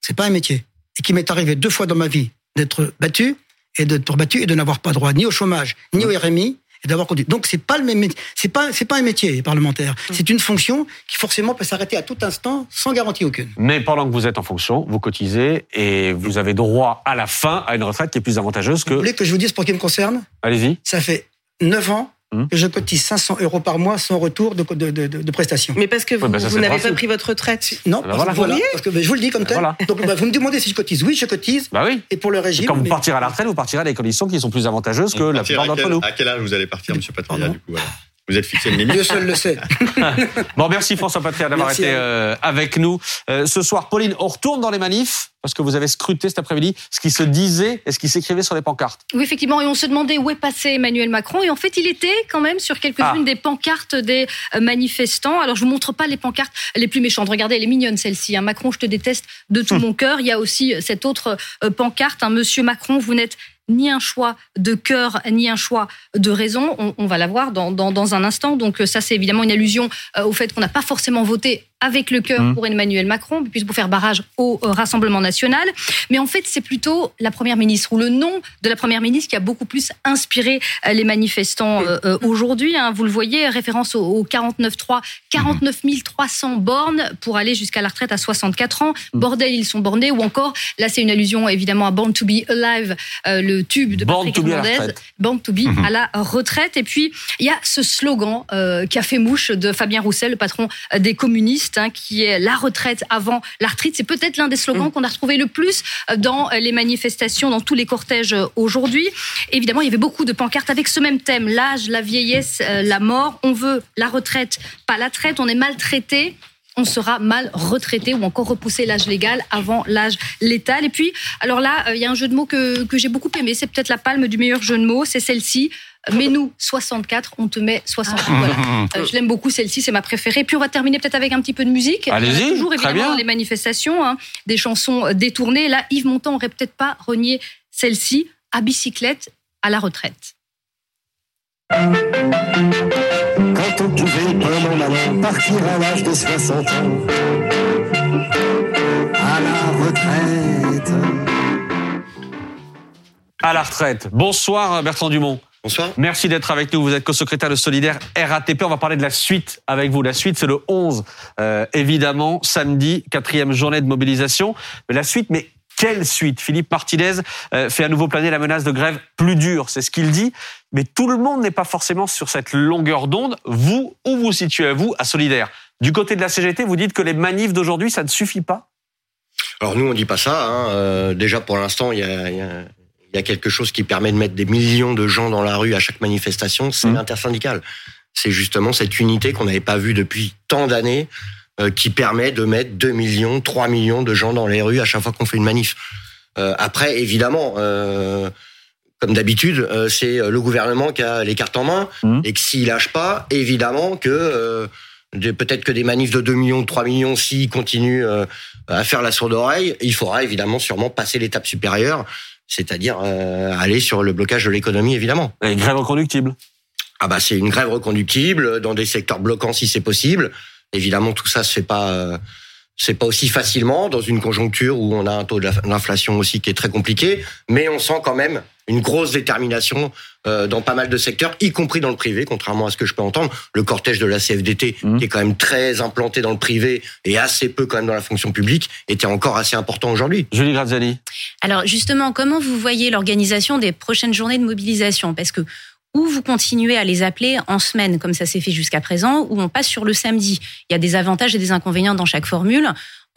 C'est pas un métier. Et qu'il m'est arrivé deux fois dans ma vie d'être battu et d'être battu et de n'avoir pas droit ni au chômage, ni au RMI et d'avoir conduit. Donc c'est pas le même métier. C'est pas, c'est pas un métier parlementaire. C'est une fonction qui forcément peut s'arrêter à tout instant sans garantie aucune. Mais pendant que vous êtes en fonction, vous cotisez et vous avez droit à la fin à une retraite qui est plus avantageuse Vous que. voulez que je vous dise pour qui me concerne? Allez-y. Ça fait 9 ans Hum. que je cotise 500 euros par mois sans retour de, de, de, de- prestations. Mais parce que vous, bah n'avez le pas pris votre retraite. Non, Ah bah parce, voilà. que voilà, Vous parce que ben, je vous le dis comme tel. Voilà. Donc bah, vous me demandez si je cotise. Oui, je cotise. Bah oui. Et pour le régime. Quand vous mais- partirez à la retraite, vous partirez à des conditions qui sont plus avantageuses que la plupart d'entre nous. À quel âge vous allez partir, Monsieur Patria, du coup voilà. Vous êtes fixé une limite Dieu seul le sait. Bon, merci François Patria d'avoir été euh, avec nous. Euh, ce soir, Pauline, on retourne dans les manifs parce que vous avez scruté cet après-midi ce qui se disait et ce qui s'écrivait sur les pancartes. Oui, effectivement, et on se demandait où est passé Emmanuel Macron. Et en fait, il était quand même sur quelques-unes Ah. des pancartes des euh, manifestants. Alors, je vous montre pas les pancartes les plus méchantes. Regardez, elle est mignonne celle-ci. hein. Macron, je te déteste de tout mon cœur. Il y a aussi cette autre pancarte. hein. Monsieur Macron, vous n'êtes ni un choix de cœur, ni un choix de raison. On, va la voir dans un instant. Donc, euh, ça, c'est évidemment une allusion euh, au fait qu'on n'a pas forcément voté avec le cœur Mhm. pour Emmanuel Macron, puisque pour faire barrage au Rassemblement national. Mais en fait, c'est plutôt la première ministre ou le nom de la première ministre qui a beaucoup plus inspiré euh, les manifestants euh, euh, aujourd'hui. hein. Vous le voyez, référence au, au 49.3, 49 300 bornes pour aller jusqu'à la retraite à 64 ans. Bordel, ils sont bornés. Ou encore, là, c'est une allusion évidemment à Born to be Alive, euh, le tube de Born Patrick Hernandez. Born to be à la retraite. Et puis, il y a ce slogan euh, qui a fait mouche de Fabien Roussel, le patron des communistes, hein, qui est la retraite avant la retraite. C'est peut-être l'un des slogans qu'on a retrouvé le plus dans euh, les manifestations, dans tous les cortèges euh, aujourd'hui. Évidemment, il y avait beaucoup de pancartes avec ce même thème, l'âge, la vieillesse, euh, la mort. On veut la retraite, pas la traite. On est maltraité on sera mal retraité ou encore repousser l'âge légal avant l'âge létal. Et puis, alors là, euh, il y a un jeu de mots que, que j'ai beaucoup aimé. C'est peut-être la palme du meilleur jeu de mots. C'est celle-ci. Mais nous, 64, on te met 60. Ah. Voilà. Euh, je l'aime beaucoup, celle-ci, c'est ma préférée. Puis on va terminer peut-être avec un petit peu de musique. Euh, Allez-y. Toujours évidemment bien. Hein, les manifestations, hein, des chansons euh, détournées. Là, Yves Montand aurait peut-être pas renié celle-ci, à bicyclette, à la retraite. Quand on pouvait, pendant malin, partir à l'âge de 60 ans, à la retraite. À la retraite. Bonsoir Bertrand Dumont. Bonsoir. Merci d'être avec nous. Vous êtes co-secrétaire de Solidaire RATP. On va parler de la suite avec vous. La suite, c'est le 11, euh, évidemment, samedi, quatrième journée de mobilisation. Mais la suite, mais quelle suite? Philippe Martinez euh, fait à nouveau planer la menace de grève plus dure, c'est ce qu'il dit. Mais tout le monde n'est pas forcément sur cette longueur d'onde. Vous, où vous situez vous à Solidaire? Du côté de la CGT, vous dites que les manifs d'aujourd'hui, ça ne suffit pas? Alors nous, on dit pas ça. Hein. Euh, déjà, pour l'instant, il y a, y a il y a quelque chose qui permet de mettre des millions de gens dans la rue à chaque manifestation, c'est Mmh. l'intersyndical. C'est justement cette unité qu'on n'avait pas vue depuis tant d'années euh, qui permet de mettre 2 millions, 3 millions de gens dans les rues à chaque fois qu'on fait une manif. Euh, après, évidemment, euh, comme d'habitude, euh, c'est le gouvernement qui a les cartes en main Mmh. et que s'il lâche pas, évidemment que euh, peut-être que des manifs de 2 millions, 3 millions, s'ils continuent euh, à faire la sourde oreille, il faudra évidemment sûrement passer l'étape supérieure, c'est-à-dire euh, aller sur le blocage de l'économie, évidemment. Et grève reconductible. Ah bah c'est une grève reconductible dans des secteurs bloquants si c'est possible. Évidemment, tout ça se fait pas. euh, c'est pas aussi facilement dans une conjoncture où on a un taux d'inflation aussi qui est très compliqué, mais on sent quand même une grosse détermination euh, dans pas mal de secteurs, y compris dans le privé, contrairement à ce que je peux entendre. Le cortège de la CFDT, Mmh. qui est quand même très implanté dans le privé et assez peu quand même dans la fonction publique, était encore assez important aujourd'hui. Julie Graziani. Alors justement, comment vous voyez l'organisation des prochaines journées de mobilisation? Parce que ou vous continuez à les appeler en semaine, comme ça s'est fait jusqu'à présent, ou on passe sur le samedi. Il y a des avantages et des inconvénients dans chaque formule.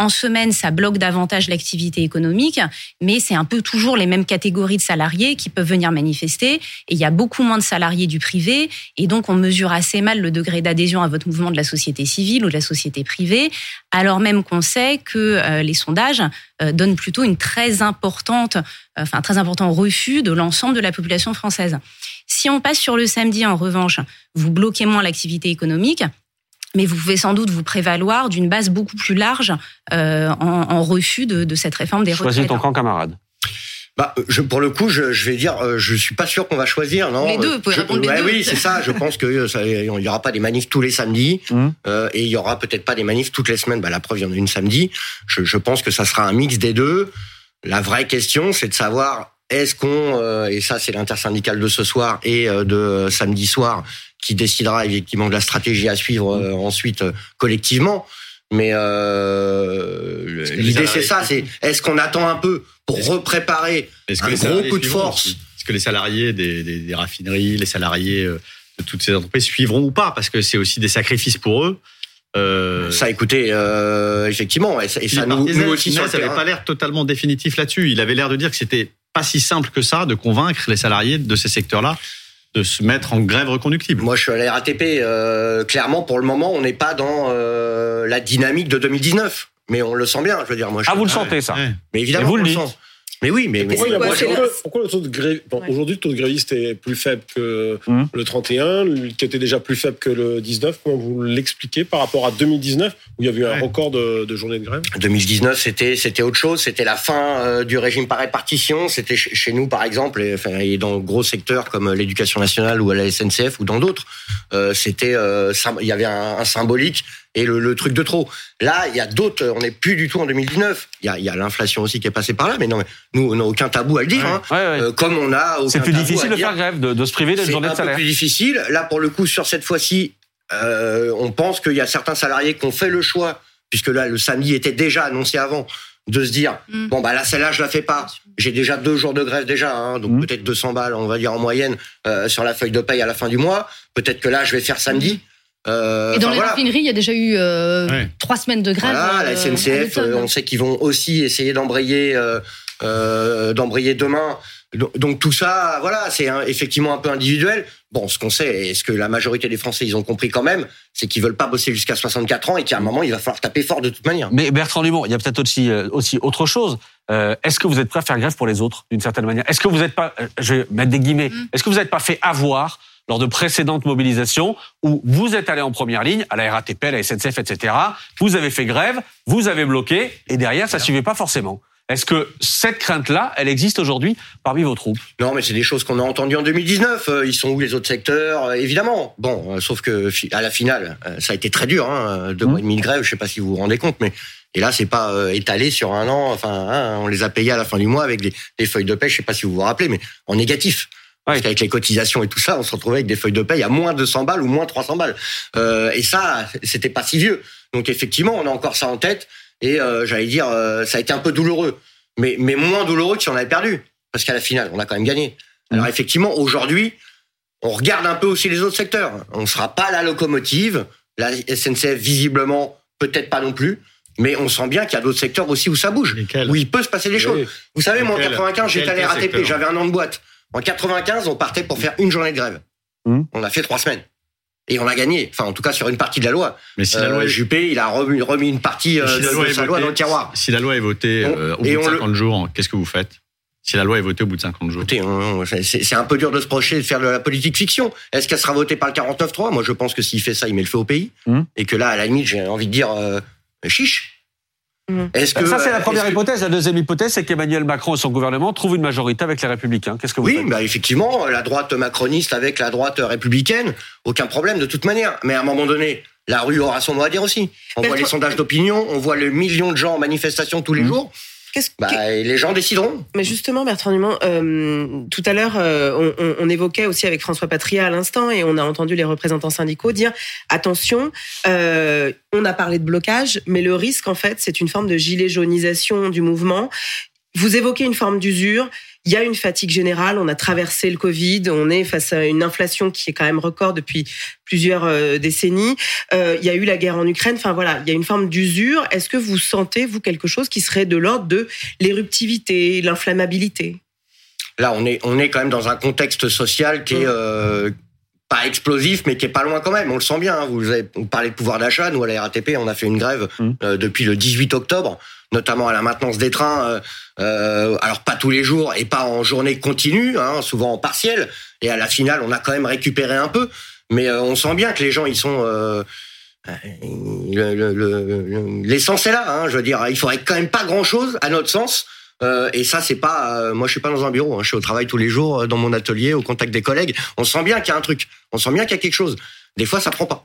En semaine, ça bloque davantage l'activité économique, mais c'est un peu toujours les mêmes catégories de salariés qui peuvent venir manifester. Et il y a beaucoup moins de salariés du privé, et donc on mesure assez mal le degré d'adhésion à votre mouvement de la société civile ou de la société privée, alors même qu'on sait que euh, les sondages euh, donnent plutôt une très importante, euh, enfin très important refus de l'ensemble de la population française. Si on passe sur le samedi, en revanche, vous bloquez moins l'activité économique, mais vous pouvez sans doute vous prévaloir d'une base beaucoup plus large euh, en, en refus de, de cette réforme des Choisis retraites. ton camp, camarade. Bah, je, pour le coup, je, je vais dire, euh, je suis pas sûr qu'on va choisir, non. Les deux, vous pouvez Je- répondre les ouais, deux. Oui, c'est ça. Je pense que euh, ça- il y aura pas des manifs tous les samedis, euh, et il y aura peut-être pas des manifs toutes les semaines. Bah, la preuve, il y en a une samedi. Je, je pense que ça sera un mix des deux. La vraie question, c'est de savoir est-ce qu'on, euh, et ça, c'est l'intersyndicale de ce soir et euh, de euh, samedi soir, qui décidera effectivement de la stratégie à suivre euh, ensuite euh, collectivement. Mais euh, l'idée, c'est ça. C'est est-ce qu'on attend un peu pour Est-ce repréparer Est-ce un gros coup de force. Est-ce que les salariés des, des- des raffineries, les salariés de toutes ces entreprises suivront ou pas Parce que c'est aussi des sacrifices pour eux. Euh, Ça, écoutez, euh, effectivement, et ça, et ça Philippe nous, aussi ça n'avait pas l'air totalement définitif là-dessus. Il avait l'air de dire que c'était pas si simple que ça de convaincre les salariés de ces secteurs-là de se mettre en grève reconductible. Moi, je suis à la RATP. euh, clairement, pour le moment, on n'est pas dans euh, la dynamique de 2019. Mais on le sent bien, je veux dire. Moi, je- Ah, vous le sentez, ça Ouais. Mais évidemment, vous on le le dites. sent. Mais oui, mais, mais Pourquoi, quoi, pourquoi- le taux de grève bon, Ouais. Aujourd'hui, le taux de grévistes est plus faible que Hum. le 31, lui, qui était déjà plus faible que le 19. Comment vous l'expliquez par rapport à 2019, où il y a eu un record de, de journées de grève? 2019, c'était c'était autre chose. C'était la fin euh, du régime par répartition. C'était chez, chez nous, par exemple, et, enfin, et dans gros secteurs comme l'éducation nationale ou à la SNCF ou dans d'autres, euh, c'était euh, il y avait un, un symbolique et le, le truc de trop. Là, il y a d'autres. On n'est plus du tout en 2019. Il y a, il y a l'inflation aussi qui est passée par là. Mais non, mais nous, on n'a aucun tabou à le dire. hein. Ouais, ouais. Euh, comme on a aucun C'est plus tabou difficile à de dire faire grève, de, de se priver d'une c'est journée un de peu salaire. plus difficile. Là, pour le coup, sur cette fois-ci, euh, on pense qu'il y a certains salariés qui ont fait le choix, puisque là, le samedi était déjà annoncé avant, de se dire Mm. bon bah là, celle-là, je la fais pas. J'ai déjà deux jours de grève déjà, hein, donc Mm. peut-être 200 balles, on va dire en moyenne euh, sur la feuille de paye à la fin du mois. Peut-être que là, je vais faire samedi. Euh, Et dans les voilà. raffineries, il y a déjà eu euh, Ouais. trois semaines de grève. Voilà, la euh, à SNCF, euh, on sait qu'ils vont aussi essayer d'embrayer, euh, euh, d'embrayer demain. Donc, donc tout ça, voilà, c'est un- effectivement un peu individuel. Bon, ce qu'on sait, et ce que la majorité des Français ils ont compris quand même, c'est qu'ils veulent pas bosser jusqu'à 64 ans et qu'à un moment il va falloir taper fort de toute manière. Mais Bertrand Dumont, il y a peut-être aussi, aussi autre chose. Euh, est-ce que vous êtes prêt à faire grève pour les autres, d'une certaine manière? Est-ce que vous n'êtes pas, je vais mettre des guillemets, Mm. est-ce que vous n'êtes pas fait avoir lors de précédentes mobilisations où vous êtes allé en première ligne, à la RATP, à la SNCF, etc. Vous avez fait grève, vous avez bloqué, et derrière, ça suivait pas forcément. Est-ce que cette crainte-là, elle existe aujourd'hui parmi vos troupes? Non, mais c'est des choses qu'on a entendues en 2019. Euh, Ils sont où les autres secteurs? Euh, Évidemment. Bon, euh, sauf que à la finale, ça a été très dur. Hein, deux mois et demi de grève. Je sais pas si vous vous rendez compte, mais et là, c'est pas étalé sur un an. Enfin, hein, on les a payés à la fin du mois avec des, des feuilles de paie. Je sais pas si vous vous rappelez, mais en négatif. Parce qu'avec les cotisations et tout ça, on se retrouvait avec des feuilles de paie à moins 200 balles ou moins 300 balles. Euh, et ça, c'était pas si vieux. Donc effectivement, on a encore ça en tête. Et euh, j'allais dire, euh, ça a été un peu douloureux, mais, mais moins douloureux que si on avait perdu. Parce qu'à la finale, on a quand même gagné. Alors effectivement, aujourd'hui, on regarde un peu aussi les autres secteurs. On ne sera pas la locomotive. La SNCF, visiblement, peut-être pas non plus. Mais on sent bien qu'il y a d'autres secteurs aussi où ça bouge, où il peut se passer des choses. Vous savez, moi, en Lesquels 95, j'étais Lesquels RATP, j'avais un an de boîte. En 95, on partait pour faire une journée de grève. On a fait trois semaines. Et on a gagné. Enfin, en tout cas, sur une partie de la loi. Mais si la loi est- Juppé, il a remis, remis une partie euh, si de, la loi de sa loi dans le tiroir. Si la loi est votée euh, au bout de on le- 50 jours, qu'est-ce que vous faites? Si la loi est votée au bout de 50 jours on- on- c'est c'est un peu dur de se projeter de faire de la politique fiction. Est-ce qu'elle sera votée par le 49-3 Moi, je pense que s'il fait ça, il met le feu au pays. Mmh. Et que là, à la limite, j'ai envie de dire euh, chiche. Est-ce que ça, c'est la première que- hypothèse. La deuxième hypothèse, c'est qu'Emmanuel Macron et son gouvernement trouvent une majorité avec les Républicains. Qu'est-ce que vous Oui, bah effectivement, la droite macroniste avec la droite républicaine, aucun problème de toute manière. Mais à un moment donné, la rue aura son mot à dire aussi. On voit les sondages d'opinion, on voit le million de gens en manifestation tous les jours. Bah, et les gens décideront. Mais justement, Bertrand Dumont, euh, tout à l'heure, euh, on, on- on évoquait aussi avec François Patria à l'instant, et on a entendu les représentants syndicaux dire attention, euh, on a parlé de blocage, mais le risque, en fait, c'est une forme de gilet jaunisation du mouvement. Vous évoquez une forme d'usure. Il y a une fatigue générale. On a traversé le Covid. On est face à une inflation qui est quand même record depuis plusieurs euh, décennies. Euh, il y a eu la guerre en Ukraine. Enfin voilà, il y a une forme d'usure. Est-ce que vous sentez vous quelque chose qui serait de l'ordre de l'éruptivité, l'inflammabilité? Là, on est, on est quand même dans un contexte social qui est euh, pas explosif, mais qui est pas loin quand même. On le sent bien. hein. Vous, avez, vous parlez de pouvoir d'achat. Nous, à la RATP, on a fait une grève euh, depuis le 18 octobre, notamment à la maintenance des trains. euh, euh, alors pas tous les jours et pas en journée continue, hein, souvent en partiel. Et à la finale, on a quand même récupéré un peu. Mais euh, on sent bien que les gens, ils sont euh, le- le- le- l'essence est là. Hein, je veux dire, il faudrait quand même pas grand chose à notre sens. Euh, et ça, c'est pas. euh, moi, je suis pas dans un bureau. hein, je suis au travail tous les jours, euh, dans mon atelier, au contact des collègues. On sent bien qu'il y a un truc. On sent bien qu'il y a quelque chose. Des fois, ça prend pas.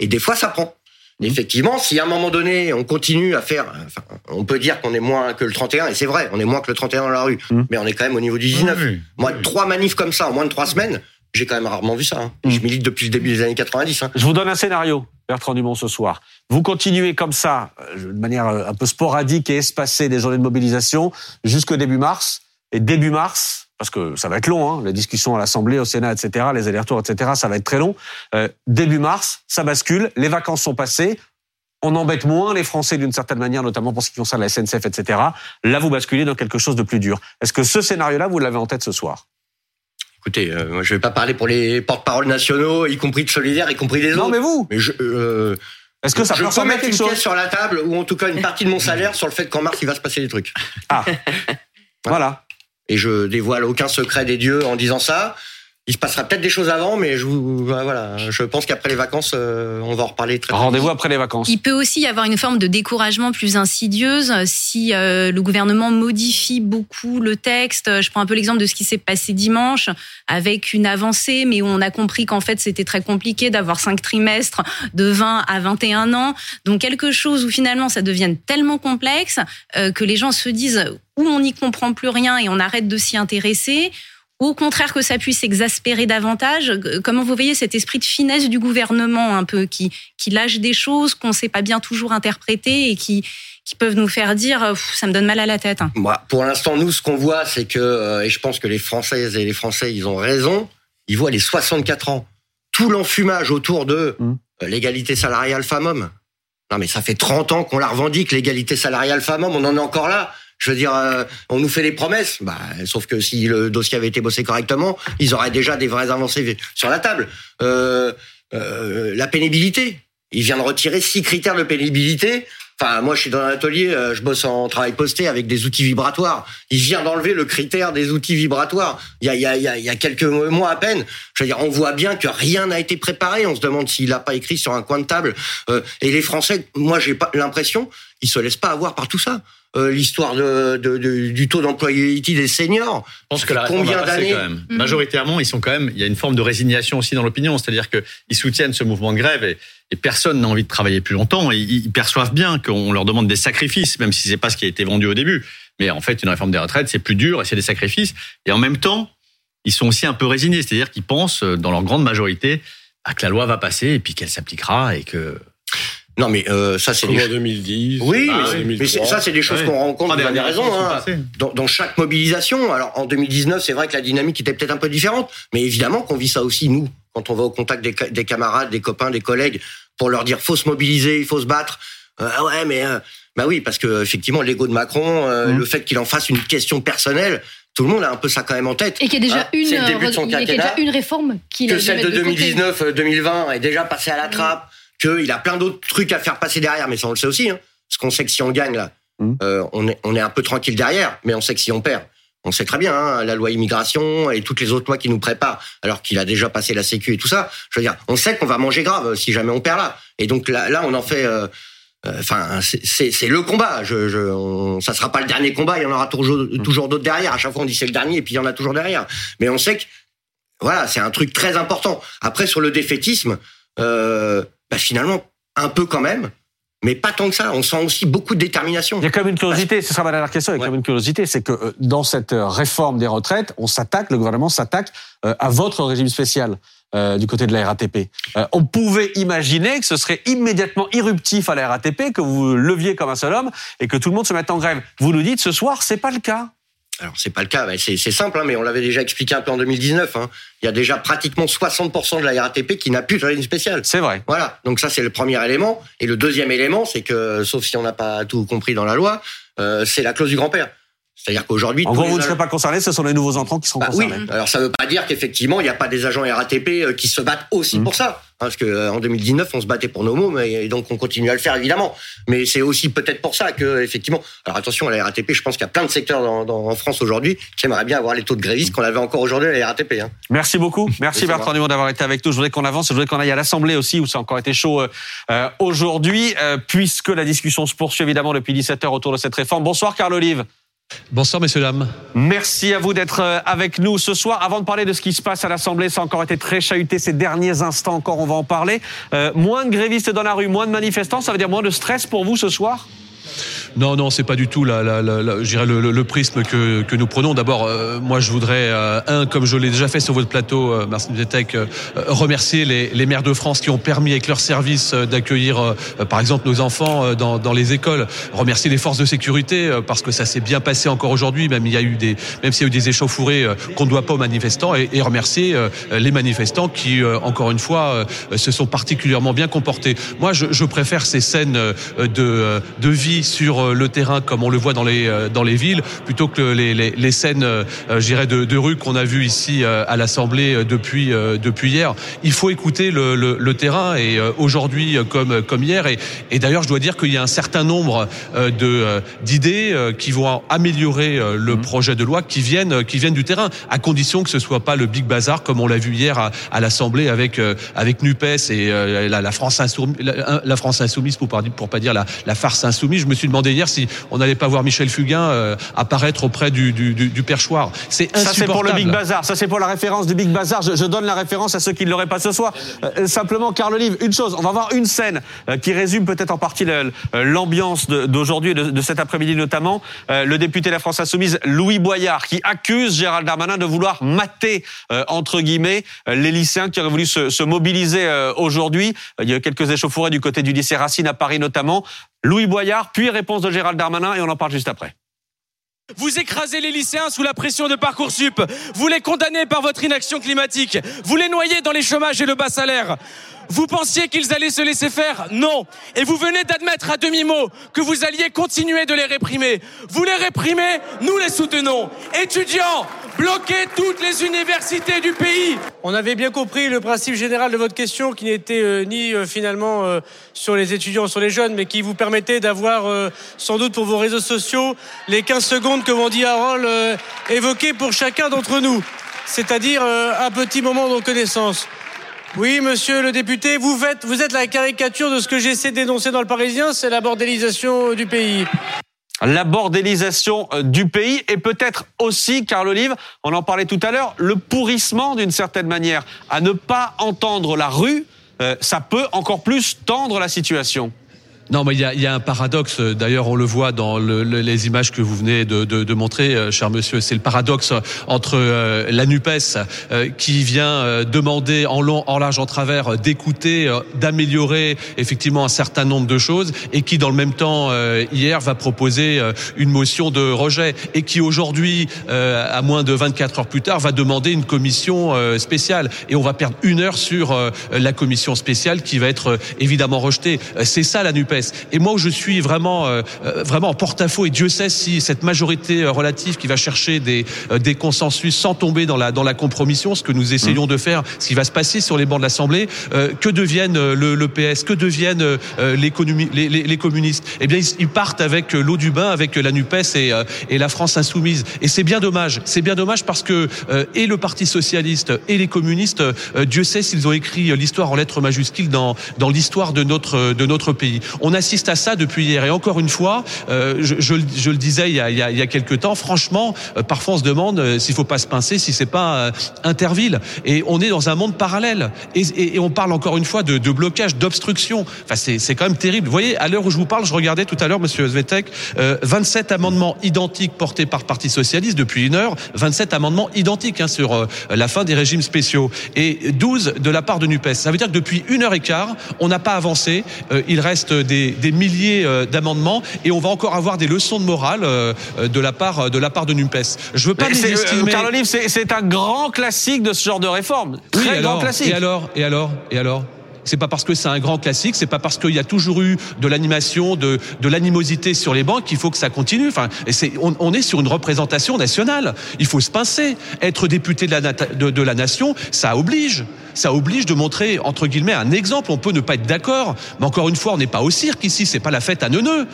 Et des fois, ça prend. Effectivement, si à un moment donné, on continue à faire, enfin, on peut dire qu'on est moins que le 31, et c'est vrai, on est moins que le 31 dans la rue, mais on est quand même au niveau du 19. Moi, trois manifs comme ça en moins de trois semaines, j'ai quand même rarement vu ça. hein. Je milite depuis le début des années 90. hein. Je vous donne un scénario, Bertrand Dumont, ce soir. Vous continuez comme ça, euh, de manière euh, un peu sporadique et espacée, des journées de mobilisation jusqu'au début mars. Et début mars, parce que ça va être long, hein, les discussions à l'Assemblée, au Sénat, etc., les allers-retours, etc., ça va être très long. Euh, début mars, ça bascule, les vacances sont passées, on embête moins les Français d'une certaine manière, notamment pour ce qui concerne la SNCF, etc. Là, vous basculez dans quelque chose de plus dur. Est-ce que ce scénario-là, vous l'avez en tête ce soir? Écoutez, euh, moi, je vais pas parler pour les porte-paroles nationaux, y compris de solidaires, y compris des autres. Non, mais vous Mais je. euh, Est-ce que ça je peut peux mettre une chose pièce sur la table, ou en tout cas une partie de mon salaire, sur le fait qu'en mars, il va se passer des trucs. Ah. Voilà. Et je dévoile aucun secret des dieux en disant ça. Il se passera peut-être des choses avant, mais je voilà, je pense qu'après les vacances, euh, on va en reparler très. Rendez-vous après les vacances. Il peut aussi y avoir une forme de découragement plus insidieuse si euh, le gouvernement modifie beaucoup le texte. Je prends un peu l'exemple de ce qui s'est passé dimanche avec une avancée, mais où on a compris qu'en fait c'était très compliqué d'avoir cinq trimestres de 20 à 21 ans. Donc quelque chose où finalement ça devienne tellement complexe euh, que les gens se disent ou on n'y comprend plus rien et on arrête de s'y intéresser, ou au contraire que ça puisse exaspérer davantage. Euh, Comment vous voyez cet esprit de finesse du gouvernement un peu qui, qui lâche des choses qu'on ne sait pas bien toujours interpréter et qui, qui peuvent nous faire dire euh, ça me donne mal à la tête. Moi, pour l'instant, nous, ce qu'on voit, c'est que, euh, et je pense que les Françaises et les Français, ils ont raison, ils voient les 64 ans. Tout l'enfumage autour de euh, l'égalité salariale femmes-hommes. Non, mais ça fait 30 ans qu'on la revendique, l'égalité salariale femmes-hommes, on en est encore là. Je veux dire, euh, on nous fait des promesses, bah, sauf que si le dossier avait été bossé correctement, ils auraient déjà des vraies avancées sur la table. Euh, euh, la pénibilité, il vient de retirer six critères de pénibilité. Enfin, moi, je suis dans un atelier, euh, je bosse en travail posté avec des outils vibratoires. Il vient d'enlever le critère des outils vibratoires. Il y a, il y a, il y a, quelques mois à peine. Je veux dire, on voit bien que rien n'a été préparé. On se demande s'il n'a pas écrit sur un coin de table. Euh, et les Français, moi, j'ai pas l'impression, ils se laissent pas avoir par tout ça. Euh, l'histoire de, de- de- du taux d'employabilité des seniors. Je pense que la Combien d'années quand même. Mhm. Majoritairement, ils sont quand même. Il y a une forme de résignation aussi dans l'opinion, c'est-à-dire qu'ils soutiennent ce mouvement de grève et, et personne n'a envie de travailler plus longtemps. Et ils, ils perçoivent bien qu'on leur demande des sacrifices, même si c'est pas ce qui a été vendu au début. Mais en fait, une réforme des retraites, c'est plus dur et c'est des sacrifices. Et en même temps, ils sont aussi un peu résignés, c'est-à-dire qu'ils pensent, euh, dans leur grande majorité, bah, que la loi va passer et puis qu'elle s'appliquera et que. Non, mais euh, ça, c'est des en 2010. Oui, ah, mais, c'est- mais ça, c'est des choses Ouais. qu'on rencontre, vous des avez raison, qui hein, dans, dans chaque mobilisation. Alors, en 2019, c'est vrai que la dynamique était peut-être un peu différente, mais évidemment qu'on vit ça aussi, nous, quand on va au contact des, ca- des camarades, des copains, des collègues, pour leur dire faut se mobiliser, il faut se battre. Euh, ah ouais, mais euh, bah oui, parce que effectivement, l'ego de Macron, euh, Mmh. le fait qu'il en fasse une question personnelle, tout le monde a un peu ça quand même en tête. Et qu'il y a déjà Hein, une, c'est le début de son il y a déjà une réforme qu'il a que celle de mettre côté. 2019-2020 est déjà passée à la trappe, qu'il a plein d'autres trucs à faire passer derrière, mais ça on le sait aussi, hein, parce qu'on sait que si on gagne là, Mhm. euh, on, est, on est un peu tranquille derrière, mais on sait que si on perd, on sait très bien, hein, la loi immigration et toutes les autres lois qui nous préparent, alors qu'il a déjà passé la sécu et tout ça, je veux dire, on sait qu'on va manger grave euh, si jamais on perd là. Et donc là, là on en fait... euh, Enfin, c'est- le combat. Je, je, on, ça sera pas le dernier combat. Il y en aura toujours, toujours d'autres derrière. À chaque fois, on dit c'est le dernier, et puis il y en a toujours derrière. Mais on sait que voilà, c'est un truc très important. Après, sur le défaitisme, euh, bah, finalement, un peu quand même, mais pas tant que ça. On sent aussi beaucoup de détermination. Il y a quand même une curiosité, ce sera ma dernière question, il y a quand même une curiosité, c'est que euh, dans cette euh, réforme des retraites, on s'attaque, le gouvernement s'attaque euh, à votre régime spécial euh, du côté de la RATP. Euh, on pouvait imaginer que ce serait immédiatement irruptif à la RATP, que vous leviez comme un seul homme et que tout le monde se mette en grève. Vous nous dites ce soir, c'est pas le cas. Alors, c'est pas le cas. bah, C'est simple, hein, mais on l'avait déjà expliqué un peu en 2019. hein. Il y a déjà pratiquement 60% de la RATP qui n'a plus de régime spécial. C'est vrai. Voilà. Donc ça, c'est le premier élément. Et le deuxième élément, c'est que, sauf si on n'a pas tout compris dans la loi, euh, c'est la clause du grand-père. C'est-à-dire qu'aujourd'hui, En gros, vous ne serez pas concernés, ce sont les nouveaux entrants qui seront Bah oui. concernés. Alors ça veut pas dire qu'effectivement il n'y a pas des agents RATP euh, qui se battent aussi Mmh. pour ça, Hein, parce que euh, en 2019 on se battait pour nos mots, mais et donc on continue à le faire évidemment. Mais c'est aussi peut-être pour ça que effectivement. Alors attention à la RATP, je pense qu'il y a plein de secteurs dans, dans- en France aujourd'hui qui aimeraient bien avoir les taux de grévistes qu'on avait encore aujourd'hui à la RATP. Hein. Merci beaucoup. Merci Bertrand. Dumont d'avoir été avec nous. Je voudrais qu'on avance. Je voudrais qu'on aille à l'Assemblée aussi, où ça a encore été chaud euh, aujourd'hui, euh, puisque la discussion se poursuit évidemment depuis 17 heures autour de cette réforme. Bonsoir, Carl Olive. Bonsoir, messieurs, dames. Merci à vous d'être euh, avec nous ce soir. Avant de parler de ce qui se passe à l'Assemblée, ça a encore été très chahuté ces derniers instants encore, on va en parler. Euh, moins de grévistes dans la rue, moins de manifestants, ça veut dire moins de stress pour vous ce soir? Non, non, c'est pas du tout la, le, prisme que, nous prenons. D'abord, euh, moi, je voudrais, euh, un, comme je l'ai déjà fait sur votre plateau, euh, Marcin euh, remercier les, maires de France qui ont permis, avec leur service, d'accueillir, par exemple, nos enfants dans, les écoles. Remercier les forces de sécurité parce que ça s'est bien passé encore aujourd'hui, même il y a eu des, s'il y a eu des échauffourées qu'on ne doit pas aux manifestants, et, remercier les manifestants qui, encore une fois, se sont particulièrement bien comportés. Moi, je, préfère ces scènes de vie sur euh, le terrain comme on le voit dans les, euh, dans les villes, plutôt que les, les, les scènes, euh, je dirais, de, de rue qu'on a vues ici à l'Assemblée depuis, depuis hier. Il faut écouter le, le, le terrain et aujourd'hui comme, comme hier. Et, et d'ailleurs, je dois dire qu'il y a un certain nombre de d'idées qui vont améliorer le projet de loi qui viennent, qui viennent du terrain, à condition que ce soit pas le big bazar comme on l'a vu hier à, à l'Assemblée avec avec Nupes et la, la France insoumise, la, la France insoumise pour pas, pour pas dire la, la farce insoumise. Je me suis demandé hier si on n'allait pas voir Michel Fugain euh, apparaître auprès du, du, du, du perchoir. C'est Ça, c'est pour le insupportable. Big Bazar. Ça, c'est pour la référence du Big Bazar. Je, je donne la référence à ceux qui ne l'auraient pas ce soir. Euh, simplement, Carl Olive, une chose. On va voir une scène euh, qui résume peut-être en partie euh, l'ambiance d'aujourd'hui et de, de cet après-midi notamment. Euh, le député de la France Insoumise, Louis Boyard, qui accuse Gérald Darmanin de vouloir mater, euh, entre guillemets, euh, les lycéens qui auraient voulu se, se mobiliser euh, aujourd'hui. Euh, Il y a eu quelques échauffourées du côté du lycée Racine à Paris notamment. Louis Boyard, puis réponse de Gérald Darmanin et on en parle juste après. Vous écrasez les lycéens sous la pression de Parcoursup. Vous les condamnez par votre inaction climatique. Vous les noyez dans les chômages et le bas salaire. Vous pensiez qu'ils allaient se laisser faire? Non. Et vous venez d'admettre à demi-mot que vous alliez continuer de les réprimer. Vous les réprimez, nous les soutenons. Étudiants, bloquez toutes les universités du pays. On avait bien compris le principe général de votre question qui n'était euh, ni euh, finalement euh, sur les étudiants, sur les jeunes, mais qui vous permettait d'avoir sans doute pour vos réseaux sociaux les 15 secondes que dit Harold évoquées pour chacun d'entre nous, c'est-à-dire un petit moment de reconnaissance. Oui, monsieur le député, vous, vous êtes la caricature de ce que j'essaie dénoncer dans le Parisien, c'est la bordélisation du pays. La bordélisation euh, du pays et peut-être aussi, Carl Olive, on en parlait tout à l'heure, le pourrissement d'une certaine manière. À ne pas entendre la rue, euh, ça peut encore plus tendre la situation. Non, mais il y a, y a, un paradoxe. D'ailleurs, on le voit dans le, le, les images que vous venez de, de, de montrer, euh, cher monsieur. C'est le paradoxe entre euh, la Nupes euh, qui vient euh, demander en long, en large, en travers d'écouter, euh, d'améliorer effectivement un certain nombre de choses, et qui, dans le même temps, euh, hier, va proposer une motion de rejet, et qui aujourd'hui, à moins de 24 heures plus tard, va demander une commission spéciale. Et on va perdre une heure sur la commission spéciale qui va être évidemment rejetée. C'est ça la Nupes. Et moi, où je suis vraiment, euh, vraiment en porte-à-faux, et Dieu sait si cette majorité relative qui va chercher des, euh, des consensus sans tomber dans la, dans la compromission, ce que nous essayons de faire, ce qui va se passer sur les bancs de l'Assemblée, euh, que deviennent le, le, PS, que deviennent les, les, les, les, communistes? Eh bien, ils, ils partent avec l'eau du bain, avec la NUPES et, et la France insoumise. Et c'est bien dommage. C'est bien dommage parce que et le Parti socialiste et les communistes, Dieu sait s'ils ont écrit l'histoire en lettres majuscules dans, dans l'histoire de notre, de notre pays. On assiste à ça depuis hier. Et encore une fois, euh, je, le disais il y a, il y a, quelques temps, franchement, euh, parfois on se demande euh, s'il faut pas se pincer, si c'est pas euh, Interville. Et on est dans un monde parallèle. Et, on parle encore une fois de, de blocage, d'obstruction. Enfin, c'est quand même terrible. Vous voyez, à l'heure où je vous parle, je regardais tout à l'heure, Monsieur Zvetek, 27 amendements identiques portés par Parti socialiste depuis une heure, 27 amendements identiques hein, sur la fin des régimes spéciaux et 12 de la part de Nupes. Ça veut dire que depuis une heure et quart, on n'a pas avancé. il reste des des, milliers euh, d'amendements et on va encore avoir des leçons de morale euh, de la part de la part de. Je veux pas. Carl Olive, c'est un grand classique de ce genre de réforme. Très oui, alors, grand classique. Et alors Et alors Et alors? C'est pas parce que c'est un grand classique, c'est pas parce qu'il y a toujours eu de l'animation, de, de l'animosité sur les bancs qu'il faut que ça continue. Enfin, c'est, on, on, est sur une représentation nationale. Il faut se pincer. Être député de la, de, de la nation, ça oblige. Ça oblige de montrer entre guillemets un exemple. On peut ne pas être d'accord, mais encore une fois, on n'est pas au cirque ici. C'est pas la fête à neuneux.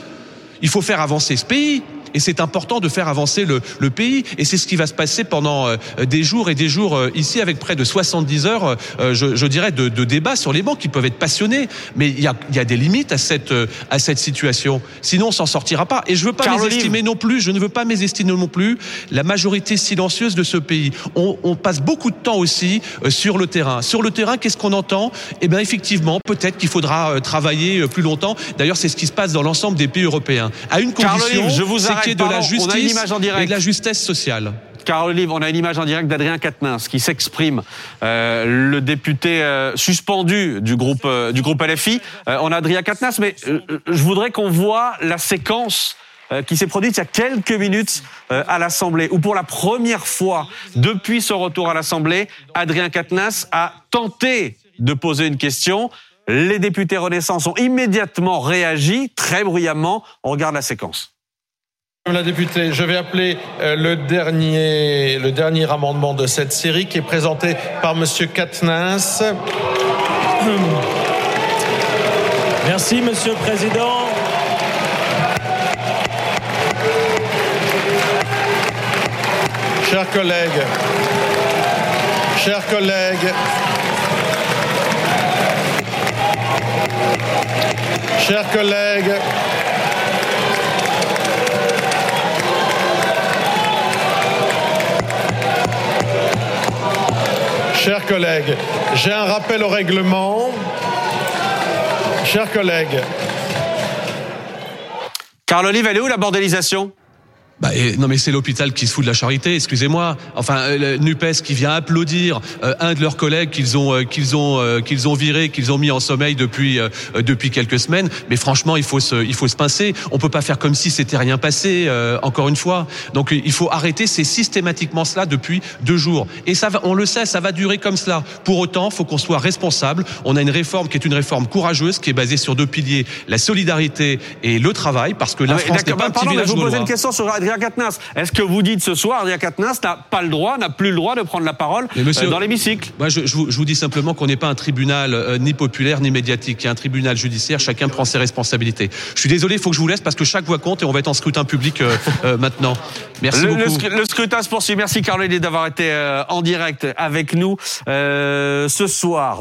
Il faut faire avancer ce pays. Et c'est important de faire avancer le, le pays. Et c'est ce qui va se passer pendant euh, des jours et des jours euh, ici, avec près de 70 heures, euh, je, je, dirais, de, de débats sur les bancs qui peuvent être passionnés. Mais il y a, il y a des limites à cette, à cette situation. Sinon, on s'en sortira pas. Et je veux pas mésestimer non plus, je ne veux pas mésestimer non plus la majorité silencieuse de ce pays. On, on passe beaucoup de temps aussi sur le terrain. Sur le terrain, qu'est-ce qu'on entend? Eh bien, effectivement, peut-être qu'il faudra travailler plus longtemps. D'ailleurs, c'est ce qui se passe dans l'ensemble des pays européens. À une condition, je vous c'est ait de la justice et de la justesse sociale. Carole Olive, on a une image en direct d'Adrien Quatennens qui s'exprime, euh, le député euh, suspendu du groupe euh, du groupe LFI. on a Adrien Quatennens, mais je voudrais qu'on voit la séquence qui s'est produite il y a quelques minutes à l'Assemblée, où pour la première fois depuis son retour à l'Assemblée, Adrien Quatennens a tenté de poser une question. Les députés Renaissance ont immédiatement réagi, très bruyamment. On regarde la séquence. Madame la députée, je vais appeler le dernier, le dernier amendement de cette série qui est présenté par Monsieur Katnins. Merci, Monsieur le Président. Chers collègues, chers collègues, chers collègues, Chers collègues, j'ai un rappel au règlement. Chers collègues. Carl Olive, elle est où la bordélisation? Bah, et, non mais c'est l'hôpital qui se fout de la charité, excusez-moi. Enfin, euh, Nupes qui vient applaudir euh, un de leurs collègues qu'ils ont euh, qu'ils ont euh, qu'ils ont viré, qu'ils ont mis en sommeil depuis euh, depuis quelques semaines. Mais franchement, il faut se il faut se pincer. On peut pas faire comme si c'était rien passé. Euh, encore une fois, donc il faut arrêter. C'est systématiquement cela depuis deux jours. Et ça va, on le sait, ça va durer comme cela. Pour autant, faut qu'on soit responsable. On a une réforme qui est une réforme courageuse, qui est basée sur deux piliers la solidarité et le travail, parce que la ah, France n'est pas un petit village vous gaulois. posez une question sur Est-ce que vous dites ce soir, Adrien Quatennens n'a pas le droit, n'a plus le droit de prendre la parole monsieur, euh, dans l'hémicycle? Moi, je, je, vous, je, vous, dis simplement qu'on n'est pas un tribunal euh, ni populaire ni médiatique. Il y a un tribunal judiciaire. Chacun prend ses responsabilités. Je suis désolé, il faut que je vous laisse parce que chaque voix compte et on va être en scrutin public euh, maintenant. Merci le, beaucoup. Le, le, scrutin se poursuit. Merci Carl d'avoir été en direct avec nous ce soir.